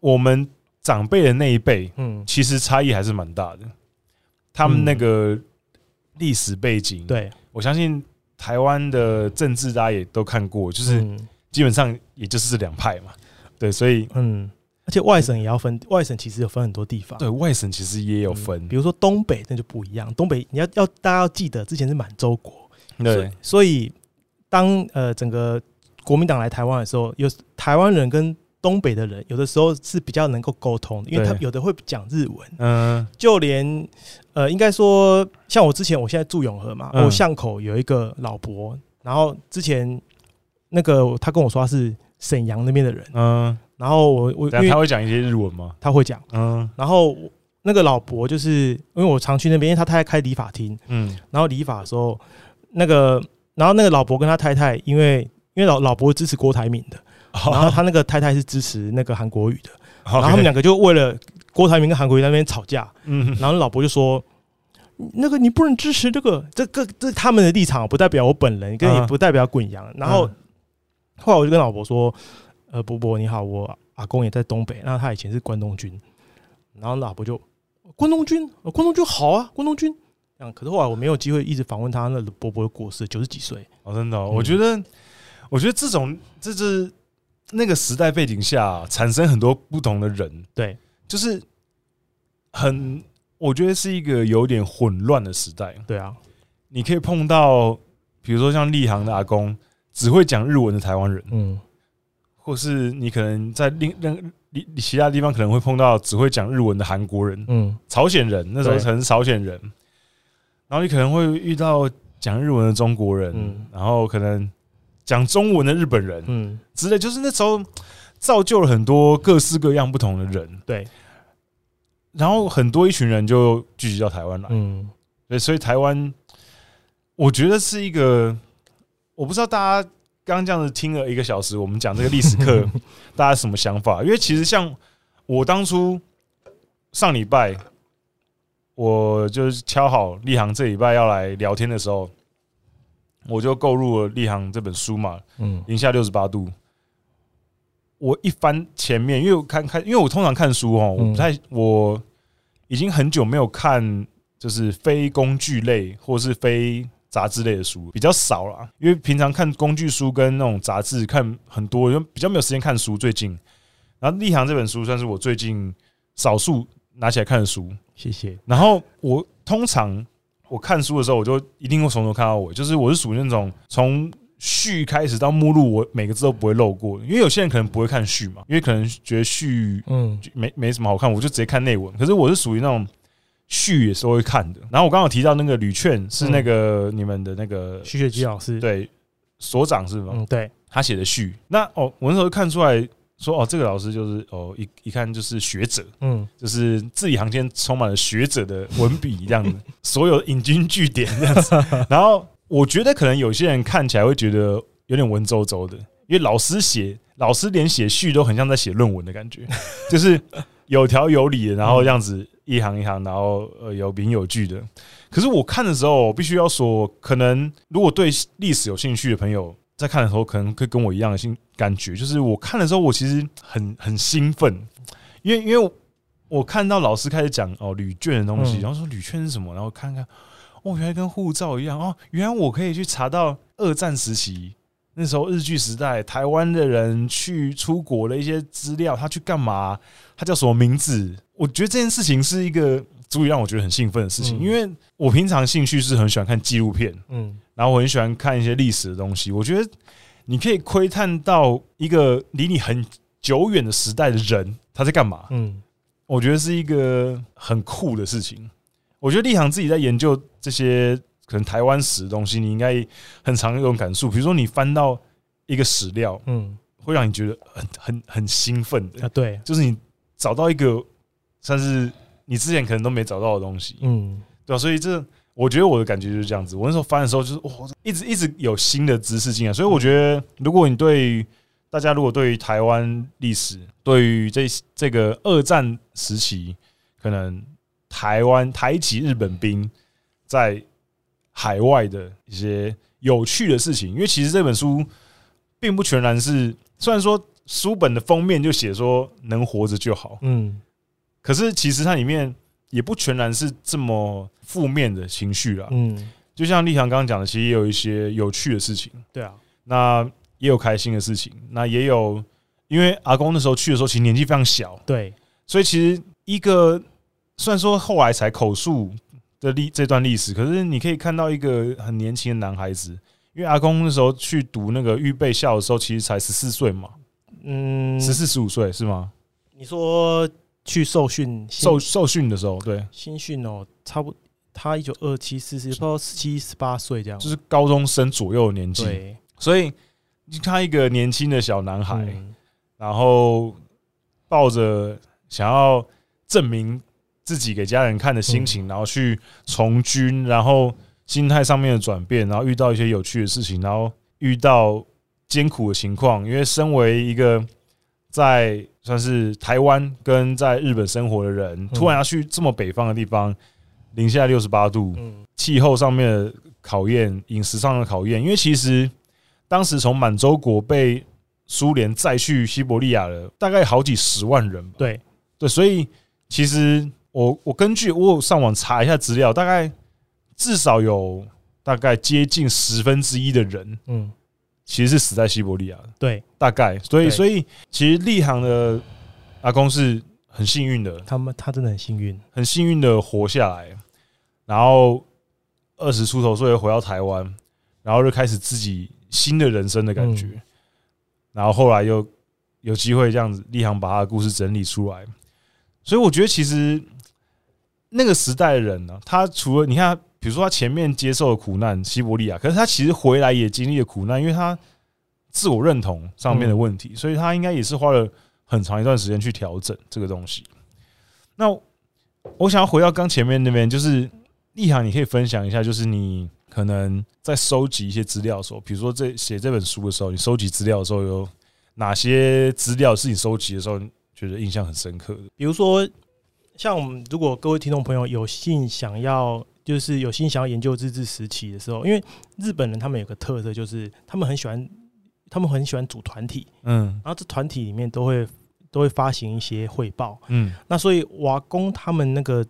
我们长辈的那一辈，嗯，其实差异还是蛮大的。他们那个历史背景，对，我相信台湾的政治大家也都看过，就是基本上也就是这两派嘛。对，所以嗯。而且外省也要分，外省其实有分很多地方。对，外省其实也有分，比如说东北那就不一样。东北你要要大家要记得，之前是满洲国。对，所以当呃整个国民党来台湾的时候，有台湾人跟东北的人，有的时候是比较能够沟通的，因为他有的会讲日文。嗯，就连呃，应该说像我之前，我现在住永和嘛，我巷口有一个老伯，然后之前那个他跟我说他是沈阳那边的人。嗯。然后我我他会讲一些日文吗？他会讲，嗯。然后那个老伯就是因为我常去那边，因为他太太开理发厅，嗯。然后理发的时候，那个然后那个老伯跟他太太，因为因为老老伯支持郭台铭的，然后他那个太太是支持那个韩国语的，然后他们两个就为了郭台铭跟韩国瑜那边吵架，嗯。然后老婆就说：“那个你不能支持这个，这个这他们的立场不代表我本人，跟也不代表滚阳。”然后后来我就跟老婆说。呃，伯伯你好，我阿公也在东北，那他以前是关东军，然后老婆就关东军，关东军好啊，关东军。嗯，可是后来我没有机会一直访问他，那伯伯过世九十几岁，哦，真的，哦，我觉得，我觉得这种这是那个时代背景下产生很多不同的人，对，就是很，我觉得是一个有点混乱的时代，对啊，你可以碰到，比如说像立航的阿公，只会讲日文的台湾人，嗯。或是你可能在另另其他地方可能会碰到只会讲日文的韩国人，嗯，朝鲜人那时候可能是朝鲜人，然后你可能会遇到讲日文的中国人，嗯，然后可能讲中文的日本人，嗯，之类，就是那时候造就了很多各式各样不同的人，对，然后很多一群人就聚集到台湾来，嗯，对，所以台湾我觉得是一个，我不知道大家。刚刚这样子听了一个小时，我们讲这个历史课，大家什么想法？因为其实像我当初上礼拜，我就是敲好立行这礼拜要来聊天的时候，我就购入了立行这本书嘛。嗯，零下六十八度。我一翻前面，因为我看看，因为我通常看书哦，我不太，我已经很久没有看，就是非工具类或是非。杂志类的书比较少了，因为平常看工具书跟那种杂志看很多，就比较没有时间看书。最近，然后立行这本书算是我最近少数拿起来看的书。谢谢。然后我通常我看书的时候，我就一定会从头看到尾，就是我是属于那种从序开始到目录，我每个字都不会漏过。因为有些人可能不会看序嘛，因为可能觉得序嗯没没什么好看，我就直接看内文。可是我是属于那种。序也是会看的，然后我刚刚提到那个吕劝是那个你们的那个徐雪姬老师，对，所长是吗？嗯，对，他写的序。那哦，我那时候看出来说，哦，这个老师就是哦，一一看就是学者，嗯，就是字里行间充满了学者的文笔这样子，所有引经据典这样子。然后我觉得可能有些人看起来会觉得有点文绉绉的，因为老师写，老师连写序都很像在写论文的感觉，就是有条有理的，然后这样子。一行一行，然后呃有凭有据的。可是我看的时候，我必须要说，可能如果对历史有兴趣的朋友在看的时候，可能会跟我一样的心感觉，就是我看的时候，我其实很很兴奋，因为因为我看到老师开始讲哦旅券的东西，然后说旅券是什么，然后看看哦原来跟护照一样哦，原来我可以去查到二战时期那时候日据时代台湾的人去出国的一些资料，他去干嘛，他叫什么名字。我觉得这件事情是一个足以让我觉得很兴奋的事情，因为我平常兴趣是很喜欢看纪录片，嗯，然后我很喜欢看一些历史的东西。我觉得你可以窥探到一个离你很久远的时代的人他在干嘛，嗯，我觉得是一个很酷的事情。我觉得立航自己在研究这些可能台湾史的东西，你应该很常有种感触。比如说你翻到一个史料，嗯，会让你觉得很很很兴奋的啊，对，就是你找到一个。算是你之前可能都没找到的东西，嗯，对吧？所以这我觉得我的感觉就是这样子。我那时候翻的时候，就是哇，一直一直有新的知识进来。所以我觉得，如果你对大家如果对于台湾历史，对于这这个二战时期，可能台湾台籍日本兵在海外的一些有趣的事情。因为其实这本书并不全然是，虽然说书本的封面就写说能活着就好，嗯，可是其实它里面也不全然是这么负面的情绪啦，嗯，就像立强刚刚讲的，其实也有一些有趣的事情，对啊，那也有开心的事情，那也有。因为阿公那时候去的时候，其实年纪非常小，对，所以其实一个虽然说后来才口述的历这段历史，可是你可以看到一个很年轻的男孩子。因为阿公那时候去读那个预备校的时候，其实才十四岁嘛，嗯，十四十五岁是吗？你说去受训受受训的时候，对，新训哦，差不多他一九二七四十，不知道十七十八岁这样，就是高中生左右的年纪，对，所以你看一个年轻的小男孩。嗯。然后抱着想要证明自己给家人看的心情，然后去从军，然后心态上面的转变，然后遇到一些有趣的事情，然后遇到艰苦的情况。因为身为一个在算是台湾跟在日本生活的人，突然要去这么北方的地方，零下六十八度，气候上面的考验，饮食上的考验。因为其实当时从满洲国被苏联再去西伯利亚了，大概好几十万人吧。对对，所以其实我我根据我有上网查一下资料，大概至少有大概接近十分之一的人，嗯，其实是死在西伯利亚。对，大概。所以所以其实立航的阿公是很幸运的，他们他真的很幸运，很幸运的活下来，然后二十出头岁回到台湾，然后就开始自己新的人生的感觉。嗯然后后来又有机会这样子，立航把他的故事整理出来，所以我觉得其实那个时代的人呢，他除了你看，比如说他前面接受了苦难，西伯利亚，可是他其实回来也经历了苦难，因为他自我认同上面的问题，所以他应该也是花了很长一段时间去调整这个东西。那我想要回到刚前面那边，就是立航，你可以分享一下，就是你。可能在收集一些资料的时候，比如说这写这本书的时候，你收集资料的时候有哪些资料是你收集的时候觉得印象很深刻的？比如说，像我们如果各位听众朋友有幸想要，就是有心想要研究日治时期的时候，因为日本人他们有个特色，就是他们很喜欢，他们很喜欢组团体，嗯，然后这团体里面都会都会发行一些汇报，嗯，那所以瓦工他们那个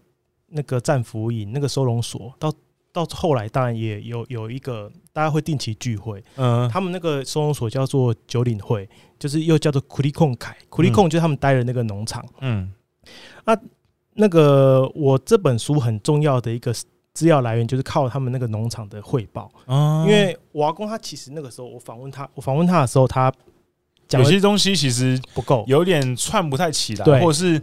那个战俘营那个收容所到。到后来，当然也有有一个大家会定期聚会。嗯，他们那个收容所叫做九岭会，就是又叫做库里控凯，库里控就是他们待的那个农场。嗯，那那个我这本书很重要的一个资料来源，就是靠他们那个农场的汇报。哦，因为我阿公他其实那个时候我访问他，我访问他的时候，他讲有些东西其实不够，有点串不太起来，或者是。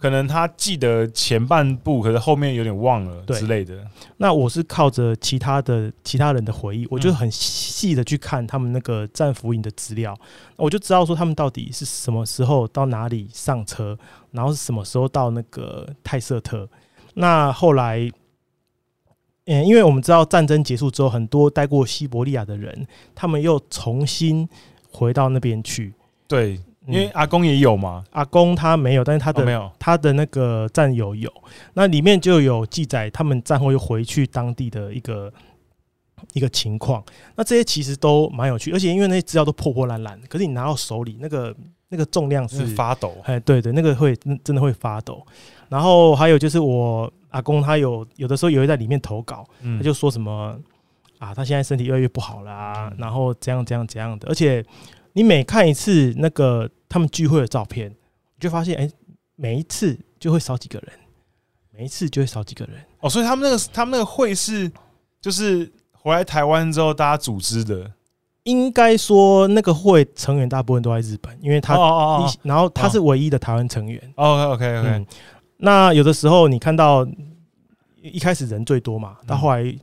可能他记得前半部，可是后面有点忘了之类的。那我是靠着其他的其他人的回忆，我就很细的去看他们那个战俘营的资料，我就知道说他们到底是什么时候到哪里上车，然后是什么时候到那个泰瑟特。那后来，嗯，因为我们知道战争结束之后，很多待过西伯利亚的人，他们又重新回到那边去。对。因为阿公也有嘛，阿公他没有，但是他的、哦、没有他的那个战友有，那里面就有记载他们战后又回去当地的一个一个情况。那这些其实都蛮有趣，而且因为那些资料都破破烂烂，可是你拿到手里，那个那个重量是发抖，哎，对对，那个会真的会发抖。然后还有就是我阿公他有有的时候也会在里面投稿，他就说什么啊，他现在身体越来越不好啦，然后怎样怎样怎样的，而且。你每看一次那个他们聚会的照片，你就发现，哎、欸，每一次就会少几个人，每一次就会少几个人。哦，所以他们那个他们那个会是就是回来台湾之后大家组织的。应该说那个会成员大部分都在日本，因为他然后他是唯一的台湾成员。哦、OK OK OK、嗯。那有的时候你看到一开始人最多嘛，到后来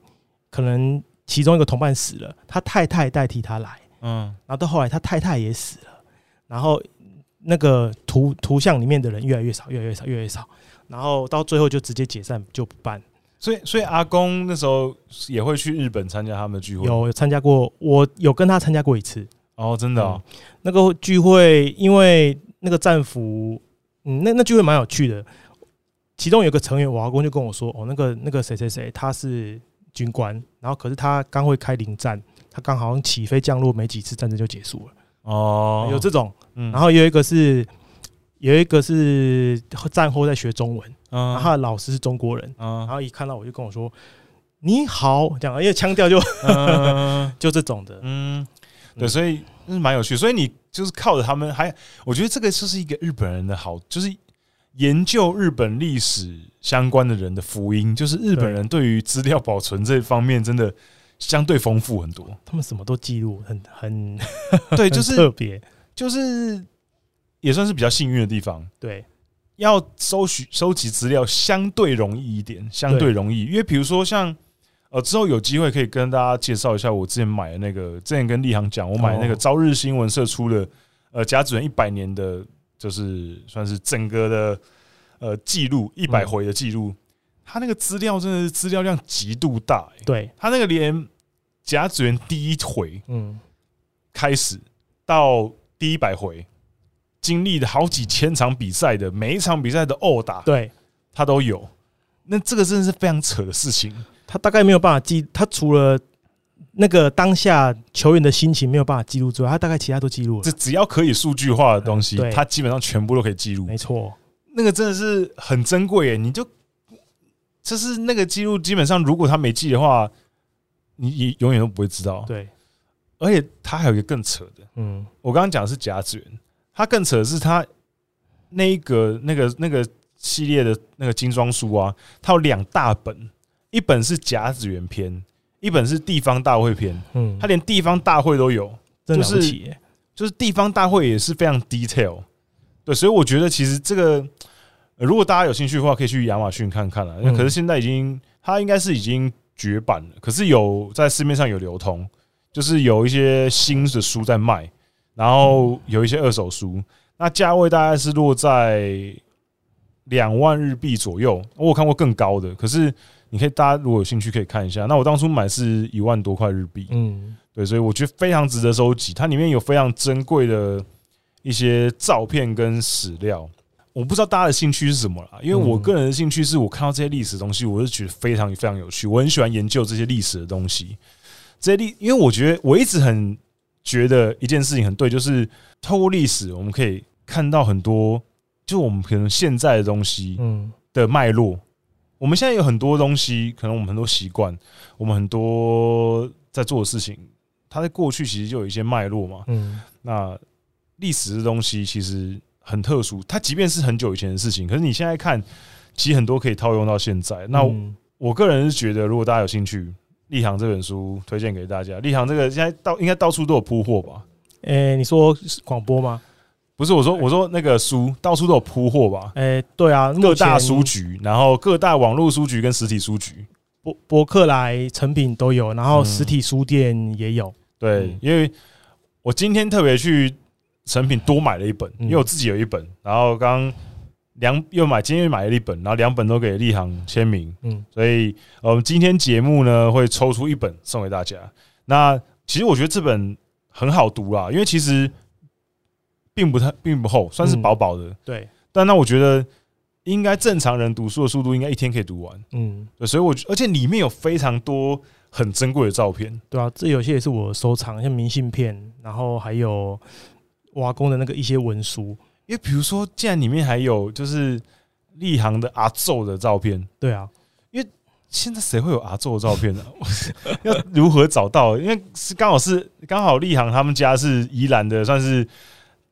可能其中一个同伴死了，他太太代替他来。嗯，然后到后来他太太也死了，然后那个图图像里面的人越来越少，越来越少，越来越少，然后到最后就直接解散，就不办。所以，所以阿公那时候也会去日本参加他们的聚会，有参加过，我有跟他参加过一次。哦，真的哦，嗯，那个聚会，因为那个战俘，嗯，那那聚会蛮有趣的。其中有个成员，我阿公就跟我说：“哦，那个那个谁谁谁，他是军官，然后可是他刚会开临战，他刚好像起飞降落没几次，战争就结束了。”哦，有这种，然后有一个是有一个是战后在学中文，然后他的老师是中国人，然后一看到我就跟我说：“你好。”这样，因为腔调就 就这种的，嗯，对，所以是蛮有趣。所以你就是靠着他们，还我觉得这个就是一个日本人的好，就是。研究日本历史相关的人的福音，就是日本人对于资料保存这方面真的相对丰富很多。他们什么都记录，很很 对，就是 特别，就是也算是比较幸运的地方。对，要收取收集资料相对容易一点，相对容易，因为比如说像呃之后有机会可以跟大家介绍一下我之前买的那个，之前跟立航讲，我买那个朝日新闻社出的呃甲子园一百年的。就是算是整个的呃记录一百回的记录，他那个资料真的是资料量极度大，欸。对，他那个连甲子园第一回嗯开始到第一百回，经历了好几千场比赛的每一场比赛的殴打，对他都有。那这个真的是非常扯的事情。他大概没有办法记，他除了。那个当下球员的心情没有办法记录之外，他大概其他都记录了。这只要可以数据化的东西，他基本上全部都可以记录。没错，那个真的是很珍贵耶！你就就是那个记录，基本上如果他没记的话，你你永远都不会知道。对，而且他还有一个更扯的，嗯，我刚刚讲的是甲子园，他更扯的是他那一个那个那个系列的那个精装书啊，它有两大本，一本是甲子园篇。一本是地方大会篇，嗯，他连地方大会都有，就是就是地方大会也是非常 detail，对，所以我觉得其实这个如果大家有兴趣的话，可以去亚马逊看看了。可是现在已经，它应该是已经绝版了，可是有在市面上有流通，就是有一些新的书在卖，然后有一些二手书，那价位大概是落在两万日币左右。我有看过更高的，可是。你可以，大家如果有兴趣可以看一下。那我当初买是一万多块日币，嗯，对，所以我觉得非常值得收集。它里面有非常珍贵的一些照片跟史料。我不知道大家的兴趣是什么啦，因为我个人的兴趣是我看到这些历史的东西，我是觉得非常非常有趣。我很喜欢研究这些历史的东西。这些历，因为我觉得我一直很觉得一件事情很对，就是透过历史，我们可以看到很多，就我们可能现在的东西，嗯，的脉络。我们现在有很多东西，可能我们很多习惯，我们很多在做的事情，它在过去其实就有一些脉络嘛。嗯，那历史的东西其实很特殊，它即便是很久以前的事情，可是你现在看，其实很多可以套用到现在。那我个人是觉得，如果大家有兴趣，《立行》这本书推荐给大家。《立行》这个现在到应该到处都有铺货吧？诶，你说广播吗？不是我说，我说那个书到处都有铺货吧？哎、欸，对啊，各大书局，然后各大网络书局跟实体书局，博博客来、成品都有，然后实体书店也有。嗯、对，因为我今天特别去成品多买了一本，因为我自己有一本，然后刚两又买，今天又买了一本，然后两本都给立行签名。嗯，所以我们今天节目呢会抽出一本送给大家。那其实我觉得这本很好读啦，因为其实。并不太，并不厚，算是薄薄的。嗯、对，但那我觉得应该正常人读书的速度，应该一天可以读完。嗯，对，所以我而且里面有非常多很珍贵的照片。对啊，这有些也是我收藏，像明信片，然后还有瓦工的那个一些文书。因为比如说，既然里面还有就是立行的阿祖的照片。对啊，因为现在谁会有阿祖的照片呢？要如何找到？因为是刚好是刚好立行他们家是宜兰的，算是。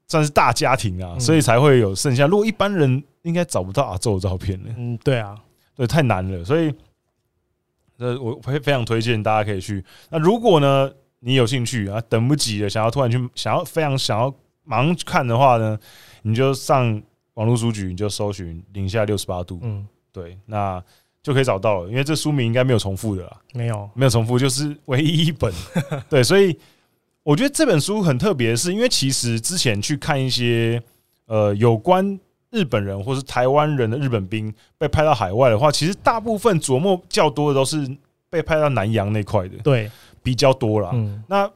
算是大家庭啊，所以才会有剩下。如果一般人应该找不到阿祖的照片呢？嗯，对啊，对，太难了。所以，呃，我非非常推荐大家可以去。那如果呢，你有兴趣啊，等不及了，想要突然去，想要非常想要马上看的话呢，你就上网络书局，你就搜寻“零下六十八度”。嗯，对，那就可以找到了。因为这书名应该没有重复的啦，没有，没有重复，就是唯一一本。对，所以。我觉得这本书很特别，是因为其实之前去看一些呃有关日本人或是台湾人的日本兵被派到海外的话，其实大部分琢磨较多的都是被派到南洋那块的，对，比较多啦。那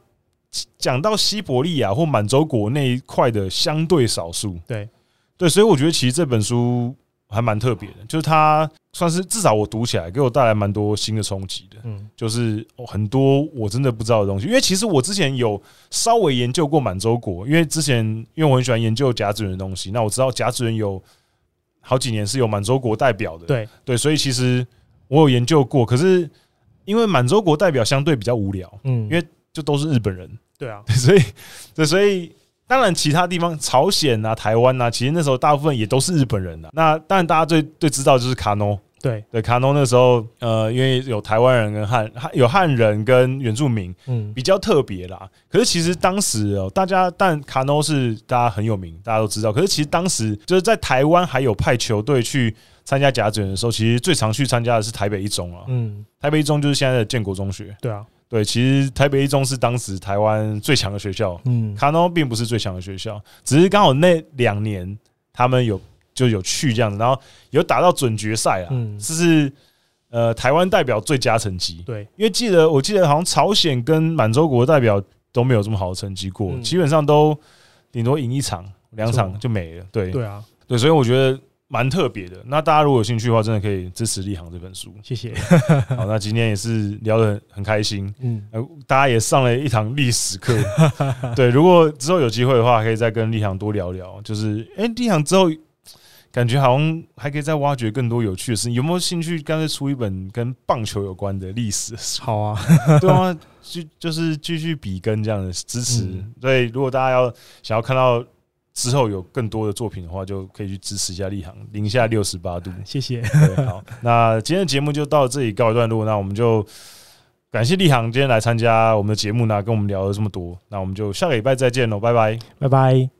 讲到西伯利亚或满洲国那一块的相对少数，对，对，所以我觉得其实这本书还蛮特别的，就是它算是至少我读起来给我带来蛮多新的冲击的。嗯，就是很多我真的不知道的东西。因为其实我之前有稍微研究过满洲国，因为之前因为我很喜欢研究甲子园的东西，那我知道甲子园有好几年是有满洲国代表的。对对，所以其实我有研究过。可是因为满洲国代表相对比较无聊，嗯，因为就都是日本人。对啊，所以对，所以。当然，其他地方，朝鲜啊、台湾啊，其实那时候大部分也都是日本人呐。那当然，大家最最知道就是卡诺。对对，卡诺那时候，呃，因为有台湾人跟汉汉有汉人跟原住民，嗯，比较特别啦。可是其实当时哦，大家但卡诺是大家很有名，大家都知道。可是其实当时就是在台湾还有派球队去参加甲子园的时候，其实最常去参加的是台北一中啊。嗯，台北一中就是现在的建国中学。对啊。对，其实台北一中是当时台湾最强的学校，嗯，卡诺并不是最强的学校，只是刚好那两年他们有就有去这样子，然后有打到准决赛啊，嗯，这是呃台湾代表最佳成绩，对，因为记得我记得好像朝鲜跟满洲国代表都没有这么好的成绩过，基本上都顶多赢一场两场就没了，对，对啊，对，所以我觉得。蛮特别的，那大家如果有兴趣的话，真的可以支持立行这本书。谢谢。好，那今天也是聊得很开心，嗯，大家也上了一堂历史课。对，如果之后有机会的话，可以再跟立行多聊聊。就是，哎，立行之后感觉好像还可以再挖掘更多有趣的事情。有没有兴趣干脆出一本跟棒球有关的历史书？好啊，对啊，就就是继续比跟这样的支持。所以，如果大家要想要看到。之后有更多的作品的话，就可以去支持一下立航零下六十八度。谢谢。好，那今天的节目就到这里告一段落。那我们就感谢立航今天来参加我们的节目呢，跟我们聊了这么多。那我们就下个礼拜再见喽，拜拜，拜拜。